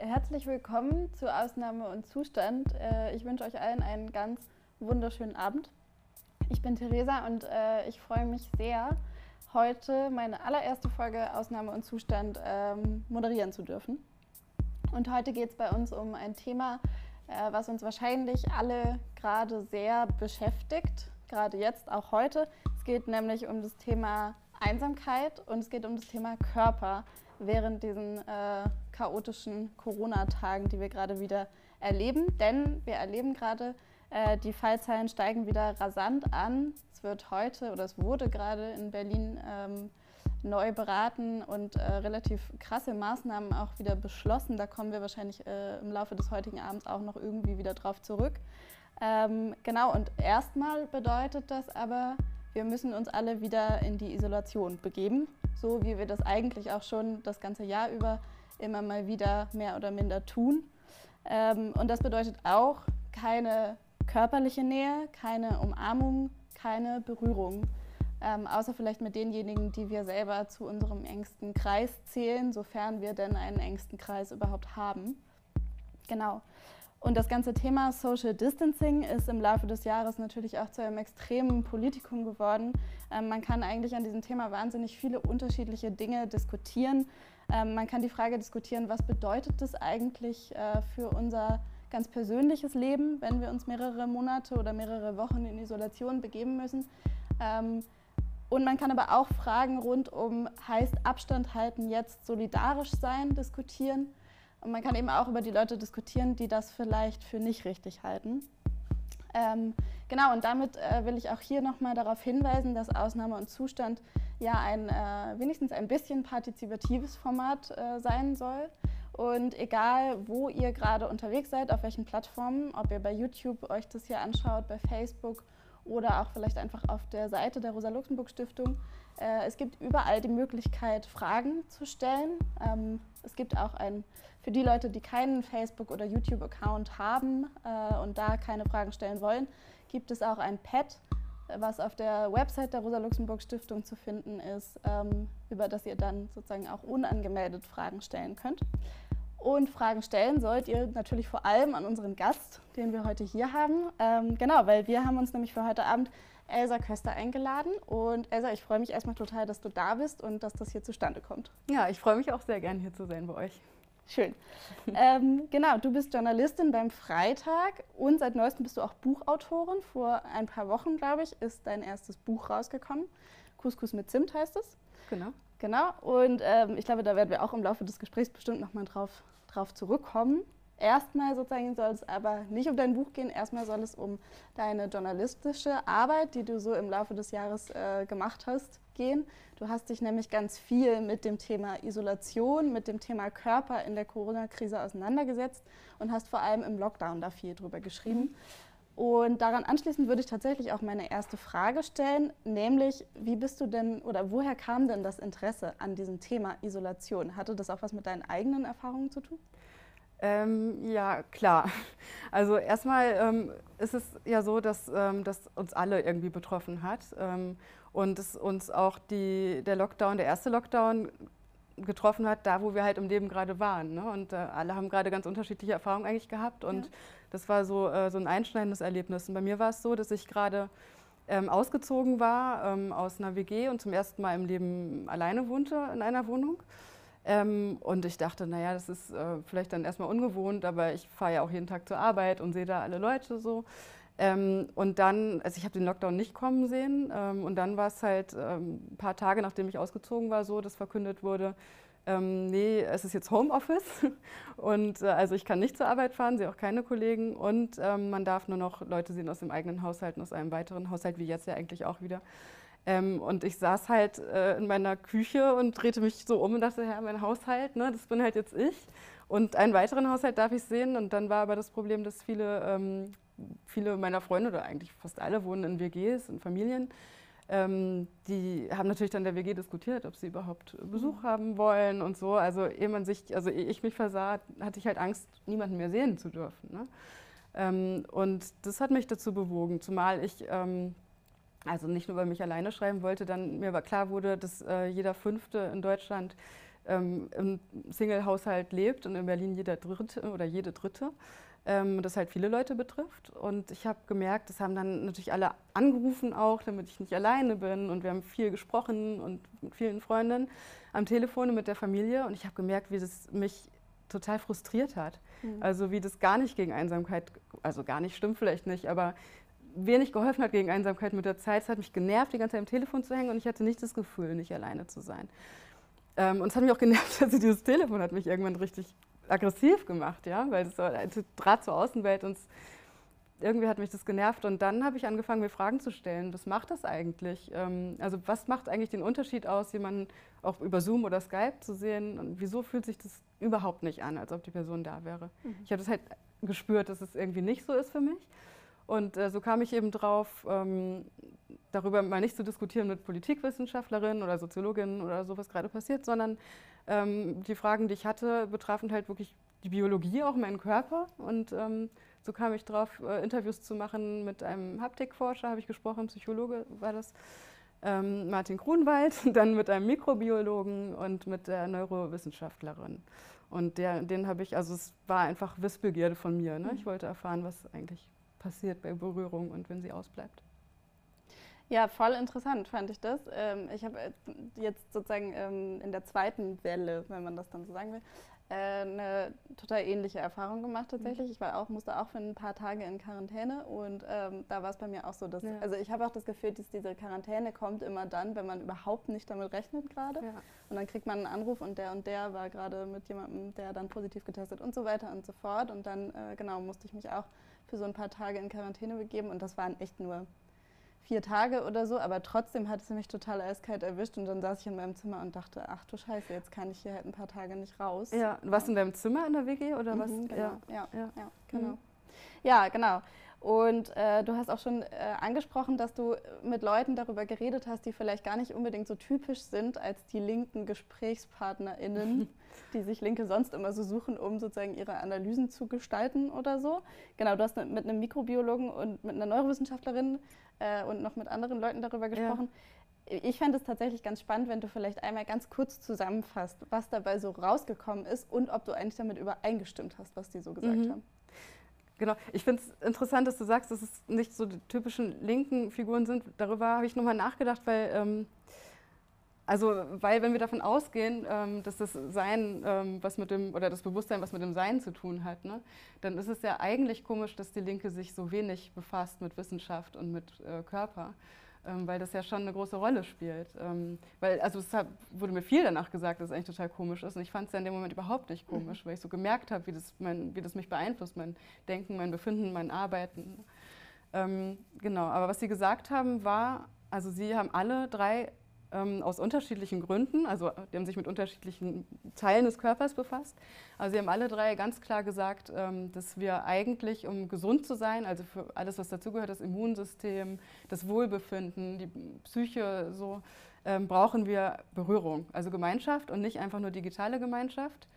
Herzlich willkommen zu Ausnahme und Zustand. Äh, ich wünsche euch allen einen ganz wunderschönen Abend. Ich bin Theresa und äh, ich freue mich sehr, heute meine allererste Folge Ausnahme und Zustand ähm, moderieren zu dürfen. Und heute geht es bei uns um ein Thema, äh, was uns wahrscheinlich alle gerade sehr beschäftigt, gerade jetzt, auch heute. Es geht nämlich um das Thema Einsamkeit und es geht um das Thema Körper während diesen äh, chaotischen Corona-Tagen, die wir gerade wieder erleben. Denn wir erleben gerade, äh, die Fallzahlen steigen wieder rasant an. Es wird heute oder es wurde gerade in Berlin ähm, neu beraten und äh, relativ krasse Maßnahmen auch wieder beschlossen. Da kommen wir wahrscheinlich äh, im Laufe des heutigen Abends auch noch irgendwie wieder drauf zurück. Ähm, genau, und erstmal bedeutet das aber, wir müssen uns alle wieder in die Isolation begeben so wie wir das eigentlich auch schon das ganze Jahr über immer mal wieder mehr oder minder tun. Ähm, und das bedeutet auch keine körperliche Nähe, keine Umarmung, keine Berührung. Ähm, außer vielleicht mit denjenigen, die wir selber zu unserem engsten Kreis zählen, sofern wir denn einen engsten Kreis überhaupt haben. Genau. Und das ganze Thema Social Distancing ist im Laufe des Jahres natürlich auch zu einem extremen Politikum geworden. Ähm, man kann eigentlich an diesem Thema wahnsinnig viele unterschiedliche Dinge diskutieren. Ähm, man kann die Frage diskutieren, was bedeutet das eigentlich äh, für unser ganz persönliches Leben, wenn wir uns mehrere Monate oder mehrere Wochen in Isolation begeben müssen. Ähm, und man kann aber auch Fragen rund um, heißt Abstand halten jetzt solidarisch sein, diskutieren. Und man kann eben auch über die Leute diskutieren, die das vielleicht für nicht richtig halten. Ähm, genau, und damit äh, will ich auch hier nochmal darauf hinweisen, dass Ausnahme und Zustand ja ein äh, wenigstens ein bisschen partizipatives Format äh, sein soll. Und egal, wo ihr gerade unterwegs seid, auf welchen Plattformen, ob ihr bei YouTube euch das hier anschaut, bei Facebook oder auch vielleicht einfach auf der Seite der Rosa-Luxemburg-Stiftung, äh, es gibt überall die Möglichkeit, Fragen zu stellen. Ähm, es gibt auch ein für die Leute, die keinen Facebook- oder YouTube-Account haben äh, und da keine Fragen stellen wollen, gibt es auch ein Pad, was auf der Website der Rosa-Luxemburg-Stiftung zu finden ist, ähm, über das ihr dann sozusagen auch unangemeldet Fragen stellen könnt. Und Fragen stellen sollt ihr natürlich vor allem an unseren Gast, den wir heute hier haben. Ähm, genau, weil wir haben uns nämlich für heute Abend Elsa Köster eingeladen. Und Elsa, ich freue mich erstmal total, dass du da bist und dass das hier zustande kommt. Ja, ich freue mich auch sehr gern hier zu sein bei euch. Schön. ähm, genau, du bist Journalistin beim Freitag und seit neuestem bist du auch Buchautorin. Vor ein paar Wochen, glaube ich, ist dein erstes Buch rausgekommen. Couscous mit Zimt heißt es. Genau. Genau, und ähm, ich glaube, da werden wir auch im Laufe des Gesprächs bestimmt nochmal drauf, drauf zurückkommen. Erstmal sozusagen soll es aber nicht um dein Buch gehen, erstmal soll es um deine journalistische Arbeit, die du so im Laufe des Jahres äh, gemacht hast, gehen. Du hast dich nämlich ganz viel mit dem Thema Isolation, mit dem Thema Körper in der Corona-Krise auseinandergesetzt und hast vor allem im Lockdown da viel drüber geschrieben. Und daran anschließend würde ich tatsächlich auch meine erste Frage stellen, nämlich wie bist du denn oder woher kam denn das Interesse an diesem Thema Isolation? Hatte das auch was mit deinen eigenen Erfahrungen zu tun? Ähm, ja, klar. Also erstmal ähm, ist es ja so, dass ähm, das uns alle irgendwie betroffen hat ähm, und es uns auch die, der Lockdown, der erste Lockdown getroffen hat, da wo wir halt im Leben gerade waren. Ne? Und äh, alle haben gerade ganz unterschiedliche Erfahrungen eigentlich gehabt und ja. das war so, äh, so ein einschneidendes Erlebnis. Und bei mir war es so, dass ich gerade ähm, ausgezogen war ähm, aus einer WG und zum ersten Mal im Leben alleine wohnte in einer Wohnung. Ähm, und ich dachte, naja, das ist äh, vielleicht dann erstmal ungewohnt, aber ich fahre ja auch jeden Tag zur Arbeit und sehe da alle Leute so. Ähm, und dann, also ich habe den Lockdown nicht kommen sehen. Ähm, und dann war es halt ähm, ein paar Tage, nachdem ich ausgezogen war, so, dass verkündet wurde, ähm, nee, es ist jetzt Homeoffice. Und äh, also ich kann nicht zur Arbeit fahren, sehe auch keine Kollegen. Und ähm, man darf nur noch Leute sehen aus dem eigenen Haushalt und aus einem weiteren Haushalt, wie jetzt ja eigentlich auch wieder. Ähm, und ich saß halt äh, in meiner Küche und drehte mich so um und dachte, ja, mein Haushalt, ne, das bin halt jetzt ich. Und einen weiteren Haushalt darf ich sehen. Und dann war aber das Problem, dass viele, ähm, viele meiner Freunde oder eigentlich fast alle wohnen in WGs, in Familien. Ähm, die haben natürlich dann der WG diskutiert, ob sie überhaupt Besuch mhm. haben wollen und so. Also ehe man sich, also ehe ich mich versah, hatte ich halt Angst, niemanden mehr sehen zu dürfen. Ne? Ähm, und das hat mich dazu bewogen, zumal ich ähm, also nicht nur, weil ich alleine schreiben wollte, dann mir war klar wurde, dass äh, jeder Fünfte in Deutschland ähm, im Single-Haushalt lebt und in Berlin jeder Dritte oder jede Dritte ähm, das halt viele Leute betrifft. Und ich habe gemerkt, das haben dann natürlich alle angerufen auch, damit ich nicht alleine bin. Und wir haben viel gesprochen und mit vielen Freundinnen am Telefon mit der Familie. Und ich habe gemerkt, wie das mich total frustriert hat. Mhm. Also wie das gar nicht gegen Einsamkeit, also gar nicht stimmt vielleicht nicht, aber wenig geholfen hat gegen Einsamkeit mit der Zeit. Es hat mich genervt, die ganze Zeit am Telefon zu hängen und ich hatte nicht das Gefühl, nicht alleine zu sein. Ähm, und es hat mich auch genervt, also dieses Telefon hat mich irgendwann richtig aggressiv gemacht, ja, weil das war ein Draht zur Außenwelt und irgendwie hat mich das genervt und dann habe ich angefangen, mir Fragen zu stellen. Was macht das eigentlich? Ähm, also was macht eigentlich den Unterschied aus, jemanden auch über Zoom oder Skype zu sehen und wieso fühlt sich das überhaupt nicht an, als ob die Person da wäre? Mhm. Ich habe das halt gespürt, dass es irgendwie nicht so ist für mich. Und äh, so kam ich eben drauf, ähm, darüber mal nicht zu diskutieren mit Politikwissenschaftlerinnen oder Soziologinnen oder so, was gerade passiert, sondern ähm, die Fragen, die ich hatte, betrafen halt wirklich die Biologie, auch meinen Körper. Und ähm, so kam ich drauf, äh, Interviews zu machen mit einem Haptikforscher, habe ich gesprochen, Psychologe war das, ähm, Martin Grunwald, dann mit einem Mikrobiologen und mit der Neurowissenschaftlerin. Und der, den habe ich, also es war einfach Wissbegierde von mir. Ne? Ich wollte erfahren, was eigentlich passiert bei Berührung und wenn sie ausbleibt. Ja, voll interessant fand ich das. Ähm, ich habe jetzt sozusagen ähm, in der zweiten Welle, wenn man das dann so sagen will, äh, eine total ähnliche Erfahrung gemacht tatsächlich. Mhm. Ich war auch, musste auch für ein paar Tage in Quarantäne und ähm, da war es bei mir auch so, dass, ja. also ich habe auch das Gefühl, dass diese Quarantäne kommt immer dann, wenn man überhaupt nicht damit rechnet gerade. Ja. Und dann kriegt man einen Anruf und der und der war gerade mit jemandem, der dann positiv getestet und so weiter und so fort. Und dann, äh, genau, musste ich mich auch für so ein paar Tage in Quarantäne begeben und das waren echt nur vier Tage oder so, aber trotzdem hat es mich total eiskalt erwischt und dann saß ich in meinem Zimmer und dachte, ach du Scheiße, jetzt kann ich hier halt ein paar Tage nicht raus. Ja, warst du in deinem Zimmer in der WG oder mhm, was? Genau. Ja, ja, ja, ja genau. Mhm. Ja, genau. Und äh, du hast auch schon äh, angesprochen, dass du mit Leuten darüber geredet hast, die vielleicht gar nicht unbedingt so typisch sind als die linken GesprächspartnerInnen, die sich Linke sonst immer so suchen, um sozusagen ihre Analysen zu gestalten oder so. Genau, du hast mit einem Mikrobiologen und mit einer Neurowissenschaftlerin äh, und noch mit anderen Leuten darüber gesprochen. Ja. Ich fände es tatsächlich ganz spannend, wenn du vielleicht einmal ganz kurz zusammenfasst, was dabei so rausgekommen ist und ob du eigentlich damit übereingestimmt hast, was die so gesagt mhm. haben. Genau. Ich finde es interessant, dass du sagst, dass es nicht so die typischen linken Figuren sind. Darüber habe ich nochmal nachgedacht, weil, ähm, also, weil wenn wir davon ausgehen, ähm, dass das Sein, ähm, was mit dem, oder das Bewusstsein, was mit dem Sein zu tun hat, ne, dann ist es ja eigentlich komisch, dass die Linke sich so wenig befasst mit Wissenschaft und mit äh, Körper weil das ja schon eine große Rolle spielt. Ähm, weil, also es wurde mir viel danach gesagt, dass es eigentlich total komisch ist und ich fand es ja in dem Moment überhaupt nicht komisch, mhm. weil ich so gemerkt habe, wie das, wie das mich beeinflusst, mein Denken, mein Befinden, mein Arbeiten. Ähm, genau, aber was Sie gesagt haben, war, also Sie haben alle drei ähm, aus unterschiedlichen Gründen, also die haben sich mit unterschiedlichen Teilen des Körpers befasst. Also sie haben alle drei ganz klar gesagt, ähm, dass wir eigentlich, um gesund zu sein, also für alles, was dazugehört, das Immunsystem, das Wohlbefinden, die Psyche, so, ähm, brauchen wir Berührung, also Gemeinschaft und nicht einfach nur digitale Gemeinschaft.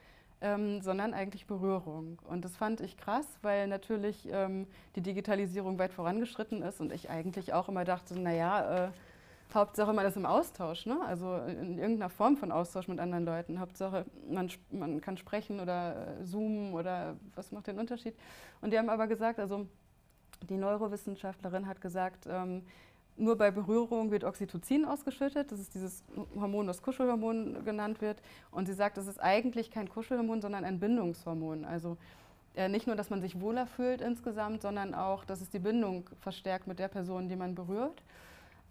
Ähm, sondern eigentlich Berührung. Und das fand ich krass, weil natürlich ähm, die Digitalisierung weit vorangeschritten ist und ich eigentlich auch immer dachte, naja, äh, Hauptsache man ist im Austausch, ne? also in irgendeiner Form von Austausch mit anderen Leuten. Hauptsache man, man kann sprechen oder äh, zoomen oder was macht den Unterschied. Und die haben aber gesagt, also die Neurowissenschaftlerin hat gesagt, ähm, nur bei Berührung wird Oxytocin ausgeschüttet. Das ist dieses Hormon, das Kuschelhormon genannt wird. Und sie sagt, das ist eigentlich kein Kuschelhormon, sondern ein Bindungshormon. Also äh, nicht nur, dass man sich wohler fühlt insgesamt, sondern auch, dass es die Bindung verstärkt mit der Person, die man berührt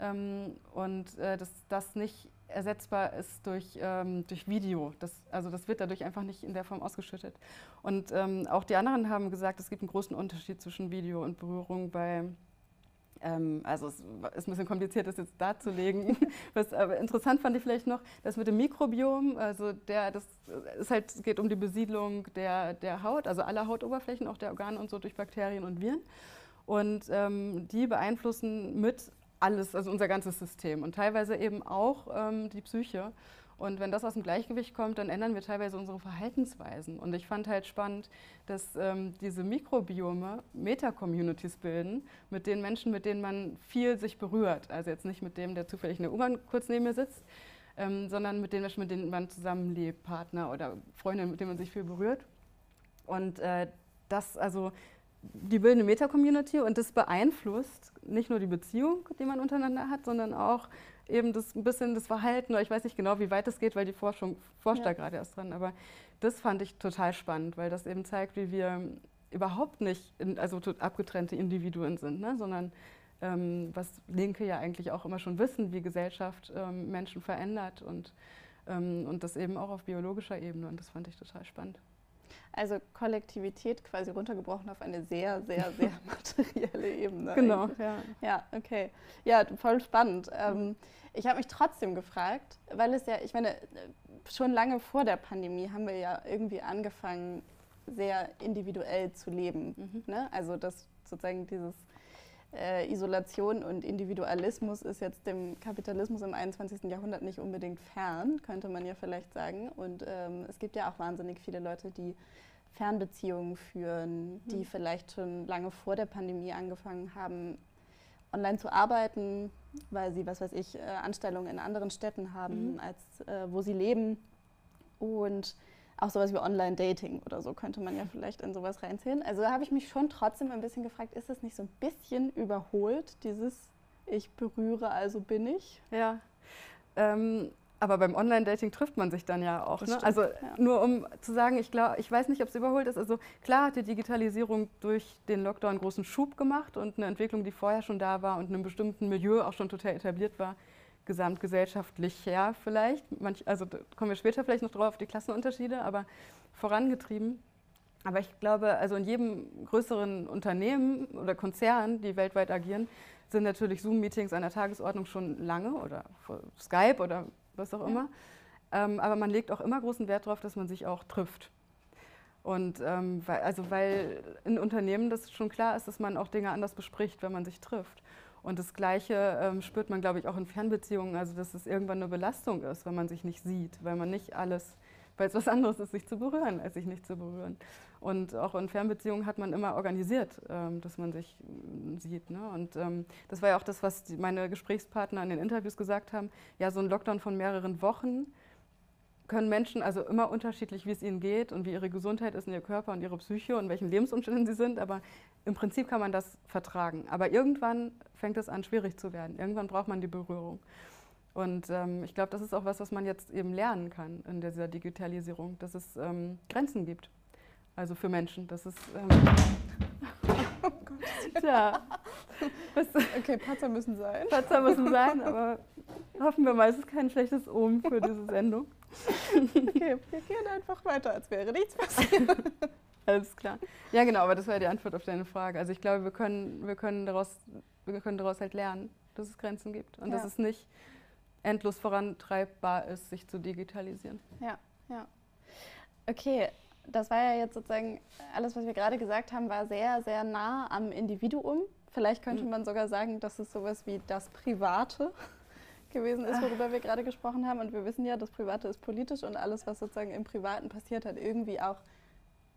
ähm, und äh, dass das nicht ersetzbar ist durch, ähm, durch Video. Das, also das wird dadurch einfach nicht in der Form ausgeschüttet. Und ähm, auch die anderen haben gesagt, es gibt einen großen Unterschied zwischen Video und Berührung bei ähm, also es ist ein bisschen kompliziert, das jetzt darzulegen. Was aber interessant fand ich vielleicht noch, das mit dem Mikrobiom, also der, das ist halt, es geht um die Besiedlung der, der Haut, also aller Hautoberflächen, auch der Organe und so durch Bakterien und Viren. Und ähm, die beeinflussen mit alles, also unser ganzes System und teilweise eben auch ähm, die Psyche. Und wenn das aus dem Gleichgewicht kommt, dann ändern wir teilweise unsere Verhaltensweisen. Und ich fand halt spannend, dass ähm, diese Mikrobiome Meta-Communities bilden mit den Menschen, mit denen man viel sich berührt. Also jetzt nicht mit dem, der zufällig in der U-Bahn kurz neben mir sitzt, ähm, sondern mit den Menschen, mit denen man zusammenlebt, Partner oder Freunde, mit denen man sich viel berührt. Und äh, das, also die bilden eine Meta-Community und das beeinflusst nicht nur die Beziehung, die man untereinander hat, sondern auch eben das ein bisschen das Verhalten. Ich weiß nicht genau, wie weit das geht, weil die Forschung forscht ja. da gerade erst dran. Aber das fand ich total spannend, weil das eben zeigt, wie wir überhaupt nicht in, also abgetrennte Individuen sind, ne? sondern ähm, was Linke ja eigentlich auch immer schon wissen, wie Gesellschaft ähm, Menschen verändert und, ähm, und das eben auch auf biologischer Ebene. Und das fand ich total spannend. Also Kollektivität quasi runtergebrochen auf eine sehr, sehr, sehr materielle Ebene. Genau, ja. Ja, okay. Ja, voll spannend. Ähm, ich habe mich trotzdem gefragt, weil es ja, ich meine, schon lange vor der Pandemie haben wir ja irgendwie angefangen, sehr individuell zu leben. Mhm. Ne? Also dass sozusagen dieses äh, Isolation und Individualismus ist jetzt dem Kapitalismus im 21. Jahrhundert nicht unbedingt fern, könnte man ja vielleicht sagen. Und ähm, es gibt ja auch wahnsinnig viele Leute, die Fernbeziehungen führen, die mhm. vielleicht schon lange vor der Pandemie angefangen haben, online zu arbeiten, weil sie, was weiß ich, äh, Anstellungen in anderen Städten haben, mhm. als äh, wo sie leben. Und auch sowas wie Online-Dating oder so könnte man ja vielleicht in sowas reinzählen. Also da habe ich mich schon trotzdem ein bisschen gefragt, ist das nicht so ein bisschen überholt, dieses Ich berühre, also bin ich? Ja. Ähm, aber beim Online-Dating trifft man sich dann ja auch. Ne? Also ja. nur um zu sagen, ich glaube, ich weiß nicht, ob es überholt ist. Also klar hat die Digitalisierung durch den Lockdown großen Schub gemacht und eine Entwicklung, die vorher schon da war und in einem bestimmten Milieu auch schon total etabliert war, gesamtgesellschaftlich her vielleicht. Manch, also da kommen wir später vielleicht noch drauf auf die Klassenunterschiede, aber vorangetrieben. Aber ich glaube, also in jedem größeren Unternehmen oder Konzern, die weltweit agieren, sind natürlich Zoom-Meetings an der Tagesordnung schon lange oder Skype oder was auch immer. Ja. Ähm, aber man legt auch immer großen Wert darauf, dass man sich auch trifft. Und ähm, weil, also weil in Unternehmen das schon klar ist, dass man auch Dinge anders bespricht, wenn man sich trifft. Und das Gleiche ähm, spürt man, glaube ich, auch in Fernbeziehungen, also dass es irgendwann eine Belastung ist, wenn man sich nicht sieht, weil man nicht alles, weil es was anderes ist, sich zu berühren, als sich nicht zu berühren. Und auch in Fernbeziehungen hat man immer organisiert, ähm, dass man sich äh, sieht. Ne? Und ähm, das war ja auch das, was die, meine Gesprächspartner in den Interviews gesagt haben. Ja, so ein Lockdown von mehreren Wochen können Menschen also immer unterschiedlich, wie es ihnen geht und wie ihre Gesundheit ist in ihr Körper und ihre Psyche und welchen Lebensumständen sie sind. Aber im Prinzip kann man das vertragen. Aber irgendwann fängt es an, schwierig zu werden. Irgendwann braucht man die Berührung. Und ähm, ich glaube, das ist auch was, was man jetzt eben lernen kann in dieser Digitalisierung, dass es ähm, Grenzen gibt. Also für Menschen. Das ist. Ähm oh Gott. Tja. okay, Patzer müssen sein. Patzer müssen sein, aber hoffen wir mal, es ist kein schlechtes Omen für diese Sendung. Okay, wir gehen einfach weiter, als wäre nichts passiert. Alles klar. Ja, genau, aber das war ja die Antwort auf deine Frage. Also ich glaube, wir können, wir können, daraus, wir können daraus halt lernen, dass es Grenzen gibt und ja. dass es nicht endlos vorantreibbar ist, sich zu digitalisieren. Ja, ja. Okay, das war ja jetzt sozusagen, alles, was wir gerade gesagt haben, war sehr, sehr nah am Individuum. Vielleicht könnte mhm. man sogar sagen, dass es sowas wie das Private gewesen ist, worüber wir gerade gesprochen haben. Und wir wissen ja, das Private ist politisch und alles, was sozusagen im Privaten passiert, hat irgendwie auch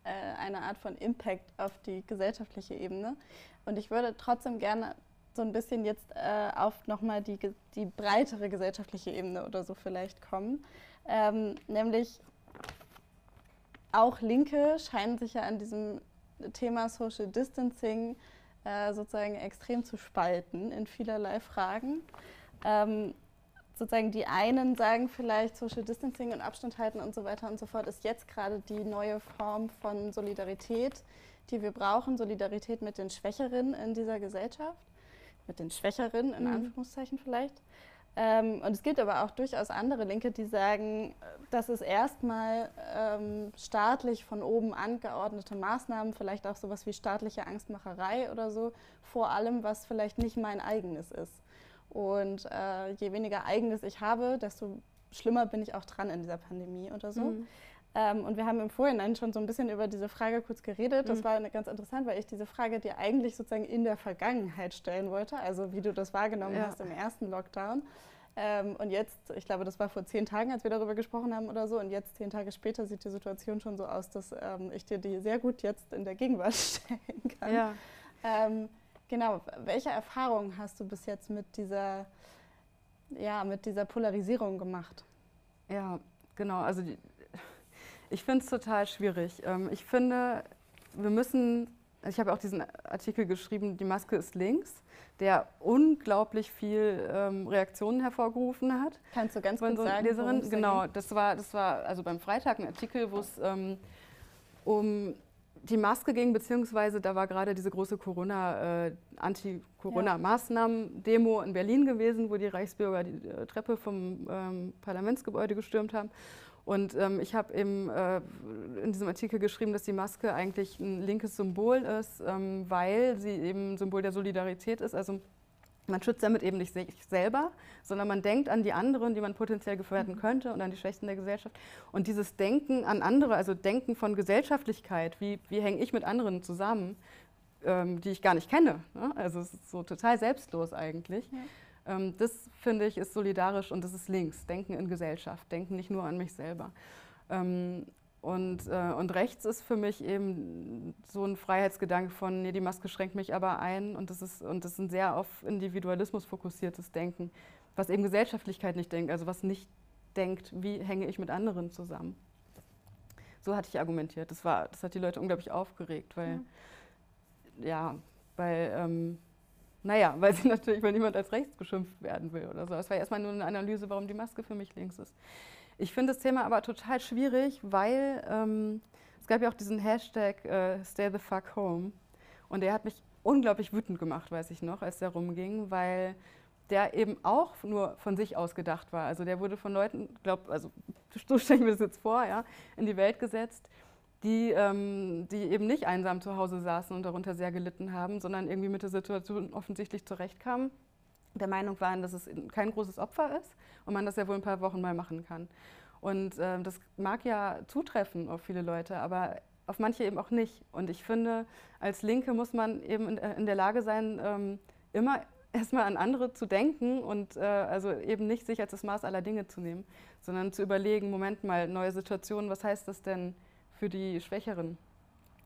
äh, eine Art von Impact auf die gesellschaftliche Ebene. Und ich würde trotzdem gerne so ein bisschen jetzt äh, auf nochmal die, die breitere gesellschaftliche Ebene oder so vielleicht kommen. Ähm, nämlich auch Linke scheinen sich ja an diesem Thema Social Distancing äh, sozusagen extrem zu spalten in vielerlei Fragen. Ähm, sozusagen die einen sagen vielleicht, Social Distancing und Abstand halten und so weiter und so fort ist jetzt gerade die neue Form von Solidarität, die wir brauchen. Solidarität mit den Schwächeren in dieser Gesellschaft, mit den Schwächeren in mhm. Anführungszeichen vielleicht. Ähm, und es gibt aber auch durchaus andere Linke, die sagen, dass es erstmal ähm, staatlich von oben angeordnete Maßnahmen, vielleicht auch sowas wie staatliche Angstmacherei oder so, vor allem, was vielleicht nicht mein eigenes ist. Und äh, je weniger eigenes ich habe, desto schlimmer bin ich auch dran in dieser Pandemie oder so. Mhm. Ähm, und wir haben im Vorhinein schon so ein bisschen über diese Frage kurz geredet. Das mhm. war ganz interessant, weil ich diese Frage dir eigentlich sozusagen in der Vergangenheit stellen wollte, also wie du das wahrgenommen ja. hast im ersten Lockdown. Ähm, und jetzt, ich glaube, das war vor zehn Tagen, als wir darüber gesprochen haben oder so, und jetzt, zehn Tage später, sieht die Situation schon so aus, dass ähm, ich dir die sehr gut jetzt in der Gegenwart stellen kann. Ja. Genau, welche Erfahrungen hast du bis jetzt mit dieser ja, mit dieser Polarisierung gemacht? Ja, genau. Also die, ich finde es total schwierig. Ähm, ich finde, wir müssen, ich habe auch diesen Artikel geschrieben, die Maske ist links, der unglaublich viel ähm, Reaktionen hervorgerufen hat. Kannst du ganz kurz so sagen, Leserin? Genau, das war, das war also beim Freitag ein Artikel, wo es ähm, um die Maske ging, beziehungsweise da war gerade diese große Corona, äh, Anti-Corona-Maßnahmen-Demo in Berlin gewesen, wo die Reichsbürger die äh, Treppe vom ähm, Parlamentsgebäude gestürmt haben. Und ähm, ich habe eben äh, in diesem Artikel geschrieben, dass die Maske eigentlich ein linkes Symbol ist, ähm, weil sie eben Symbol der Solidarität ist. Also man schützt damit eben nicht sich selber, sondern man denkt an die anderen, die man potenziell gefährden mhm. könnte und an die Schwächsten der Gesellschaft. Und dieses Denken an andere, also Denken von Gesellschaftlichkeit, wie, wie hänge ich mit anderen zusammen, ähm, die ich gar nicht kenne. Ne? Also es ist so total selbstlos eigentlich. Ja. Ähm, das finde ich ist solidarisch und das ist links. Denken in Gesellschaft, denken nicht nur an mich selber. Ähm, und, äh, und rechts ist für mich eben so ein Freiheitsgedanke von, nee, die Maske schränkt mich aber ein. Und das ist, und das ist ein sehr auf Individualismus fokussiertes Denken, was eben Gesellschaftlichkeit nicht denkt, also was nicht denkt, wie hänge ich mit anderen zusammen. So hatte ich argumentiert. Das, war, das hat die Leute unglaublich aufgeregt, weil, ja, ja weil, ähm, naja, weil sie natürlich, weil niemand als rechts geschimpft werden will oder so. Es war erstmal nur eine Analyse, warum die Maske für mich links ist. Ich finde das Thema aber total schwierig, weil ähm, es gab ja auch diesen Hashtag äh, Stay the fuck home. Und der hat mich unglaublich wütend gemacht, weiß ich noch, als der rumging, weil der eben auch nur von sich aus gedacht war. Also der wurde von Leuten, glaub, also so stelle ich mir das jetzt vor, ja, in die Welt gesetzt, die, ähm, die eben nicht einsam zu Hause saßen und darunter sehr gelitten haben, sondern irgendwie mit der Situation offensichtlich zurechtkamen, der Meinung waren, dass es kein großes Opfer ist und man das ja wohl ein paar Wochen mal machen kann. Und äh, das mag ja zutreffen auf viele Leute, aber auf manche eben auch nicht. Und ich finde, als Linke muss man eben in, in der Lage sein, ähm, immer erstmal an andere zu denken und äh, also eben nicht sich als das Maß aller Dinge zu nehmen, sondern zu überlegen, Moment mal, neue Situationen, was heißt das denn für die Schwächeren?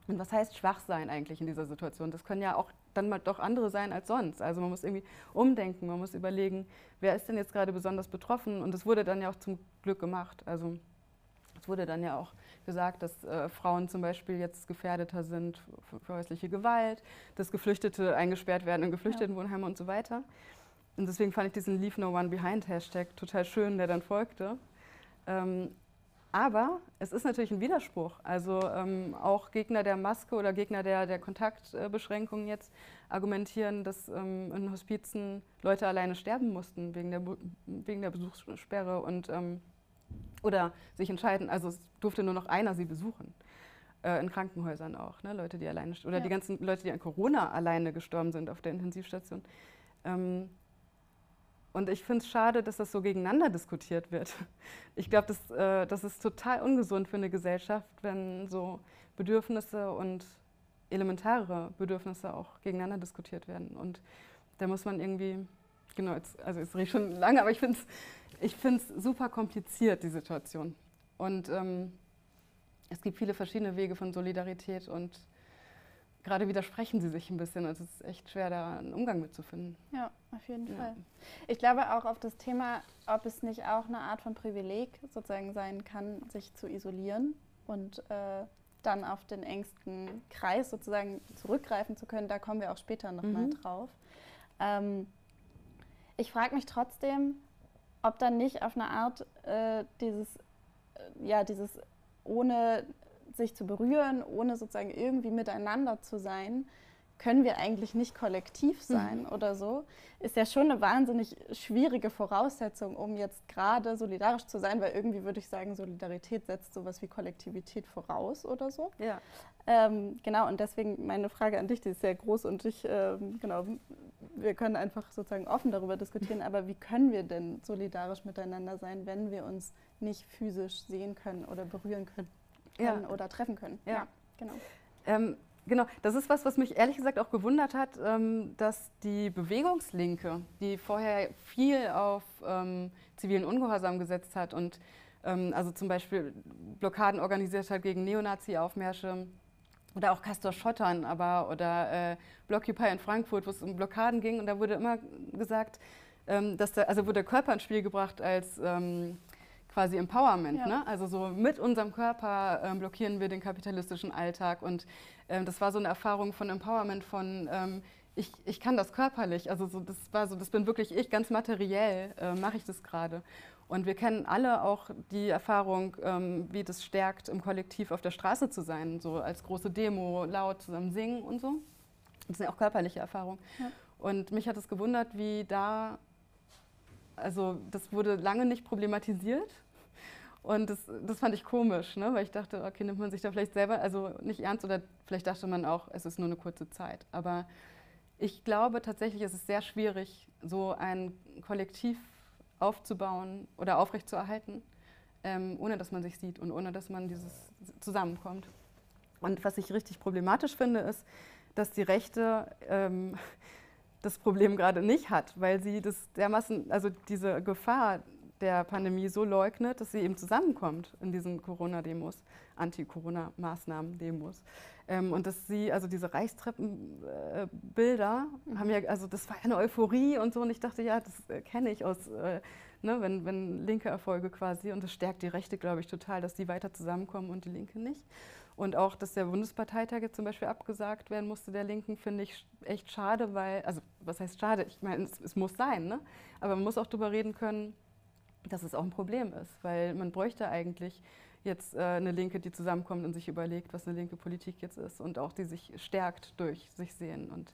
Und was heißt schwach sein eigentlich in dieser Situation? Das können ja auch dann mal doch andere sein als sonst. Also man muss irgendwie umdenken, man muss überlegen, wer ist denn jetzt gerade besonders betroffen? Und es wurde dann ja auch zum Glück gemacht. Also es wurde dann ja auch gesagt, dass äh, Frauen zum Beispiel jetzt gefährdeter sind für, für, häusliche Gewalt, dass Geflüchtete eingesperrt werden in Geflüchtetenwohnheime ja. und so weiter. Und deswegen fand ich diesen Leave No One Behind Hashtag total schön, der dann folgte. Ähm, aber es ist natürlich ein Widerspruch. Also ähm, auch Gegner der Maske oder Gegner der, der Kontaktbeschränkungen jetzt argumentieren, dass ähm, in Hospizen Leute alleine sterben mussten wegen der, wegen der Besuchssperre und, ähm, oder sich entscheiden, also es durfte nur noch einer sie besuchen. Äh, in Krankenhäusern auch, ne? Leute, die alleine, oder ja. die ganzen Leute, die an Corona alleine gestorben sind auf der Intensivstation. Und ich finde es schade, dass das so gegeneinander diskutiert wird. Ich glaube, das, äh, das ist total ungesund für eine Gesellschaft, wenn so Bedürfnisse und elementare Bedürfnisse auch gegeneinander diskutiert werden. Und da muss man irgendwie, genau, jetzt, also jetzt rede ich schon lange, aber ich finde es ich super kompliziert, die Situation. Und ähm, es gibt viele verschiedene Wege von Solidarität und gerade widersprechen sie sich ein bisschen. Also es ist echt schwer, da einen Umgang mitzufinden. Ja, auf jeden ja. Fall. Ich glaube auch auf das Thema, ob es nicht auch eine Art von Privileg sozusagen sein kann, sich zu isolieren und äh, dann auf den engsten Kreis sozusagen zurückgreifen zu können. Da kommen wir auch später nochmal mhm. drauf. Ähm, ich frage mich trotzdem, ob dann nicht auf eine Art äh, dieses, äh, ja, dieses ohne sich zu berühren, ohne sozusagen irgendwie miteinander zu sein, können wir eigentlich nicht kollektiv mhm. sein mhm. oder so, ist ja schon eine wahnsinnig schwierige Voraussetzung, um jetzt gerade solidarisch zu sein, weil irgendwie würde ich sagen, Solidarität setzt sowas wie Kollektivität voraus oder so. Ja. Ähm, genau, und deswegen meine Frage an dich, die ist sehr groß und ich, ähm, genau, wir können einfach sozusagen offen darüber diskutieren, aber wie können wir denn solidarisch miteinander sein, wenn wir uns nicht physisch sehen können oder berühren können? Ja. oder treffen können. Ja, ja genau. Ähm, genau, das ist was, was mich ehrlich gesagt auch gewundert hat, ähm, dass die Bewegungslinke, die vorher viel auf ähm, zivilen Ungehorsam gesetzt hat und ähm, also zum Beispiel Blockaden organisiert hat gegen Neonazi-Aufmärsche, oder auch Castor Schottern, aber oder äh, Blockupy in Frankfurt, wo es um Blockaden ging und da wurde immer gesagt, ähm, dass der, also wurde der Körper ins Spiel gebracht als ähm, quasi Empowerment. Ja. Ne? Also so mit unserem Körper ähm, blockieren wir den kapitalistischen Alltag. Und ähm, das war so eine Erfahrung von Empowerment, von ähm, ich, ich kann das körperlich. Also so, das war so, das bin wirklich ich, ganz materiell äh, mache ich das gerade. Und wir kennen alle auch die Erfahrung, ähm, wie das stärkt, im Kollektiv auf der Straße zu sein, so als große Demo, laut zusammen singen und so. Das sind ja auch körperliche Erfahrungen. Ja. Und mich hat es gewundert, wie da, also das wurde lange nicht problematisiert. Und das, das fand ich komisch, ne? weil ich dachte, okay, nimmt man sich da vielleicht selber, also nicht ernst oder vielleicht dachte man auch, es ist nur eine kurze Zeit. Aber ich glaube tatsächlich, es ist sehr schwierig, so ein Kollektiv aufzubauen oder aufrechtzuerhalten, ähm, ohne dass man sich sieht und ohne dass man dieses zusammenkommt. Und was ich richtig problematisch finde, ist, dass die Rechte ähm, das Problem gerade nicht hat, weil sie das dermaßen, also diese Gefahr der Pandemie so leugnet, dass sie eben zusammenkommt in diesen Corona-Demos, Anti-Corona-Maßnahmen-Demos. Ähm, und dass sie, also diese Reichstreppenbilder äh, haben ja, also das war eine Euphorie und so. Und ich dachte, ja, das äh, kenne ich aus, äh, ne, wenn, wenn linke Erfolge quasi. Und das stärkt die Rechte, glaube ich, total, dass die weiter zusammenkommen und die Linke nicht. Und auch, dass der Bundesparteitag jetzt zum Beispiel abgesagt werden musste der Linken, finde ich echt schade, weil, also was heißt schade? Ich meine, es, es muss sein, ne? aber man muss auch darüber reden können, dass es auch ein Problem ist, weil man bräuchte eigentlich jetzt äh, eine Linke, die zusammenkommt und sich überlegt, was eine linke Politik jetzt ist und auch die sich stärkt durch sich sehen. Und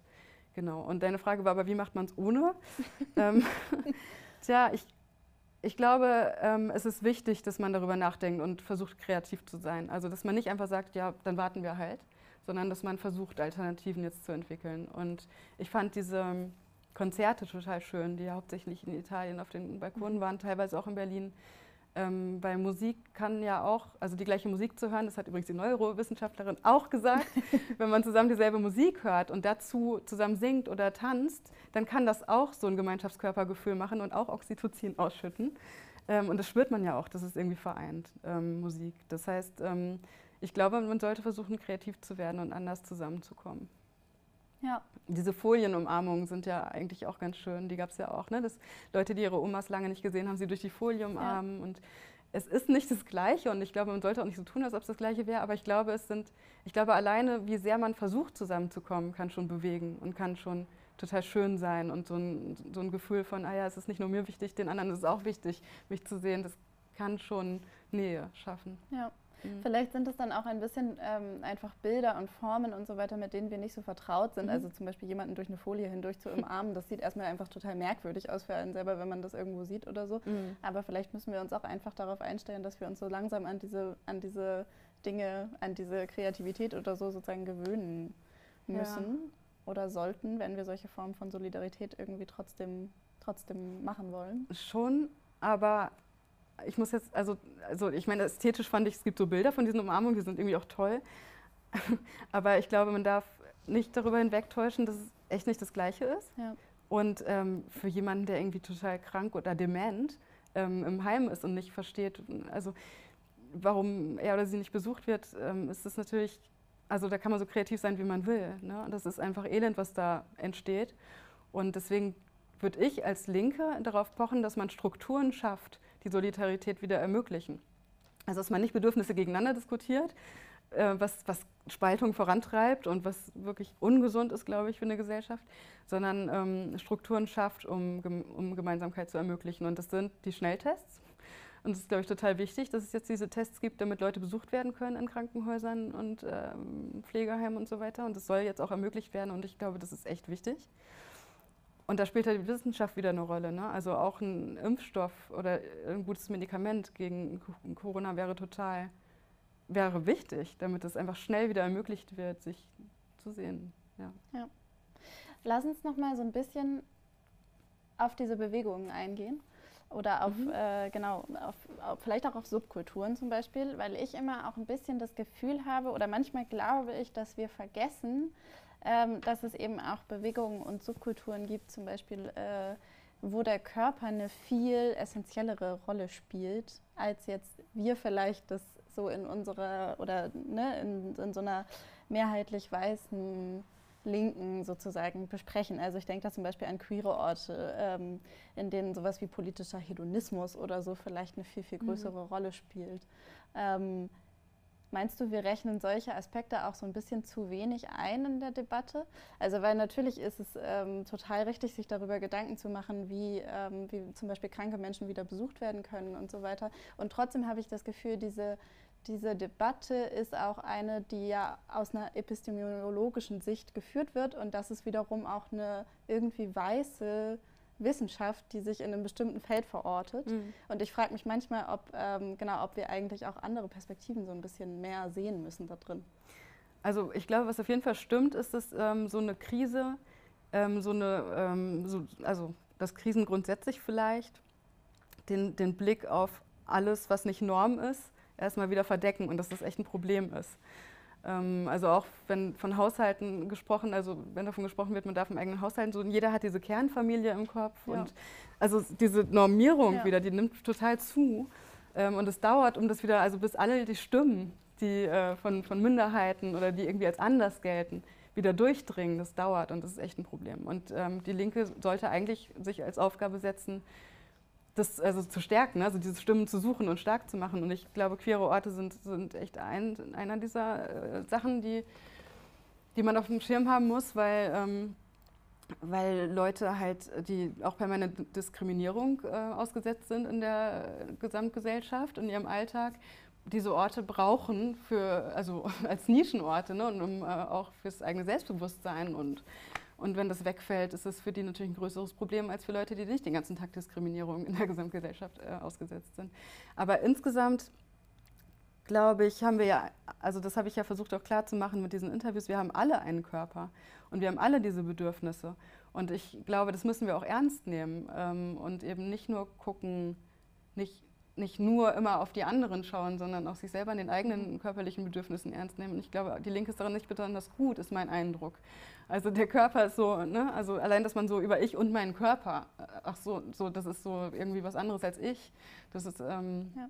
genau. Und deine Frage war aber, wie macht man es ohne? ähm, tja, ich, ich glaube, ähm, es ist wichtig, dass man darüber nachdenkt und versucht, kreativ zu sein. Also, dass man nicht einfach sagt, ja, dann warten wir halt, sondern dass man versucht, Alternativen jetzt zu entwickeln. Und ich fand diese Konzerte total schön, die hauptsächlich in Italien auf den Balkonen waren, teilweise auch in Berlin. Ähm, bei Musik kann ja auch, also die gleiche Musik zu hören, das hat übrigens die Neurowissenschaftlerin auch gesagt, wenn man zusammen dieselbe Musik hört und dazu zusammen singt oder tanzt, dann kann das auch so ein Gemeinschaftskörpergefühl machen und auch Oxytocin ausschütten. Ähm, und das spürt man ja auch, dass es irgendwie vereint, ähm, Musik. Das heißt, ähm, ich glaube, man sollte versuchen, kreativ zu werden und anders zusammenzukommen. Ja. Diese Folienumarmungen sind ja eigentlich auch ganz schön. Die gab es ja auch, ne? dass Leute, die ihre Omas lange nicht gesehen haben, sie durch die Folie umarmen. Ja. Und es ist nicht das Gleiche und ich glaube, man sollte auch nicht so tun, als ob es das Gleiche wäre. Aber ich glaube, es sind, ich glaube, alleine, wie sehr man versucht, zusammenzukommen, kann schon bewegen und kann schon total schön sein und so ein, so ein Gefühl von, ah ja, es ist nicht nur mir wichtig, den anderen ist es auch wichtig, mich zu sehen. Das kann schon Nähe schaffen. Ja. Mhm. Vielleicht sind es dann auch ein bisschen ähm, einfach Bilder und Formen und so weiter, mit denen wir nicht so vertraut sind. Mhm. Also zum Beispiel jemanden durch eine Folie hindurch zu umarmen, das sieht erstmal einfach total merkwürdig aus für einen selber, wenn man das irgendwo sieht oder so. Mhm. Aber vielleicht müssen wir uns auch einfach darauf einstellen, dass wir uns so langsam an diese, an diese Dinge, an diese Kreativität oder so sozusagen gewöhnen müssen ja. oder sollten, wenn wir solche Formen von Solidarität irgendwie trotzdem, trotzdem machen wollen. Schon, aber ich muss jetzt, also, also ich meine, ästhetisch fand ich, es gibt so Bilder von diesen Umarmungen, die sind irgendwie auch toll. Aber ich glaube, man darf nicht darüber hinwegtäuschen, dass es echt nicht das Gleiche ist. Ja. Und ähm, für jemanden, der irgendwie total krank oder dement ähm, im Heim ist und nicht versteht, also warum er oder sie nicht besucht wird, ähm, ist das natürlich, also da kann man so kreativ sein, wie man will. Ne? Das ist einfach Elend, was da entsteht. Und deswegen würde ich als Linke darauf pochen, dass man Strukturen schafft, die Solidarität wieder ermöglichen. Also dass man nicht Bedürfnisse gegeneinander diskutiert, äh, was, was Spaltung vorantreibt und was wirklich ungesund ist, glaube ich, für eine Gesellschaft, sondern ähm, Strukturen schafft, um, um Gemeinsamkeit zu ermöglichen. Und das sind die Schnelltests. Und es ist, glaube ich, total wichtig, dass es jetzt diese Tests gibt, damit Leute besucht werden können in Krankenhäusern und ähm, Pflegeheimen und so weiter. Und das soll jetzt auch ermöglicht werden und ich glaube, das ist echt wichtig. Und da spielt halt die Wissenschaft wieder eine Rolle. Ne? Also auch ein Impfstoff oder ein gutes Medikament gegen Corona wäre total, wäre wichtig, damit es einfach schnell wieder ermöglicht wird, sich zu sehen. Ja. ja. Lass uns noch mal so ein bisschen auf diese Bewegungen eingehen oder auf, mhm. äh, genau, auf, auf, vielleicht auch auf Subkulturen zum Beispiel, weil ich immer auch ein bisschen das Gefühl habe oder manchmal glaube ich, dass wir vergessen, ähm, dass es eben auch Bewegungen und Subkulturen gibt, zum Beispiel, äh, wo der Körper eine viel essentiellere Rolle spielt, als jetzt wir vielleicht das so in unserer oder ne, in, in so einer mehrheitlich weißen Linken sozusagen besprechen. Also ich denke da zum Beispiel an queere Orte, ähm, in denen sowas wie politischer Hedonismus oder so vielleicht eine viel, viel mhm. größere mhm. Rolle spielt. Ähm, Meinst du, wir rechnen solche Aspekte auch so ein bisschen zu wenig ein in der Debatte? Also weil natürlich ist es ähm, total richtig, sich darüber Gedanken zu machen, wie, ähm, wie zum Beispiel kranke Menschen wieder besucht werden können und so weiter. Und trotzdem habe ich das Gefühl, diese, diese Debatte ist auch eine, die ja aus einer epistemologischen Sicht geführt wird und das ist wiederum auch eine irgendwie weiße Wissenschaft, die sich in einem bestimmten Feld verortet. Mhm. Und ich frage mich manchmal, ob, ähm, genau, ob wir eigentlich auch andere Perspektiven so ein bisschen mehr sehen müssen da drin. Also ich glaube, was auf jeden Fall stimmt, ist, dass ähm, so eine Krise, ähm, so eine, ähm, so, also dass Krisen grundsätzlich vielleicht den, den Blick auf alles, was nicht Norm ist, erstmal wieder verdecken und dass das echt ein Problem ist. Ähm, also auch wenn von Haushalten gesprochen, also wenn davon gesprochen wird, man darf im eigenen Haushalt, so jeder hat diese Kernfamilie im Kopf ja. und also diese Normierung ja. wieder, die nimmt total zu ähm, und es dauert, um das wieder, also bis alle die Stimmen, die äh, von, von Minderheiten oder die irgendwie als anders gelten, wieder durchdringen, das dauert und das ist echt ein Problem. Und ähm, die Linke sollte eigentlich sich als Aufgabe setzen, das also zu stärken, ne? also diese Stimmen zu suchen und stark zu machen. Und ich glaube, queere Orte sind, sind echt ein, einer dieser äh, Sachen, die, die man auf dem Schirm haben muss, weil, ähm, weil Leute halt, die auch permanent Diskriminierung äh, ausgesetzt sind in der Gesamtgesellschaft, in ihrem Alltag, diese Orte brauchen für, also als Nischenorte ne? und um äh, auch fürs eigene Selbstbewusstsein und und wenn das wegfällt, ist es für die natürlich ein größeres Problem als für Leute, die nicht den ganzen Tag Diskriminierung in der Gesamtgesellschaft äh, ausgesetzt sind. Aber insgesamt glaube ich, haben wir ja, also das habe ich ja versucht auch klar zu machen mit diesen Interviews, wir haben alle einen Körper und wir haben alle diese Bedürfnisse. Und ich glaube, das müssen wir auch ernst nehmen ähm, und eben nicht nur gucken, nicht nicht nur immer auf die anderen schauen, sondern auch sich selber in den eigenen körperlichen Bedürfnissen ernst nehmen. Und ich glaube, die Linke ist darin nicht besonders gut, ist mein Eindruck. Also der Körper ist so, ne? also allein, dass man so über ich und meinen Körper, äh, ach so, so das ist so irgendwie was anderes als ich, das ist, ähm, ja.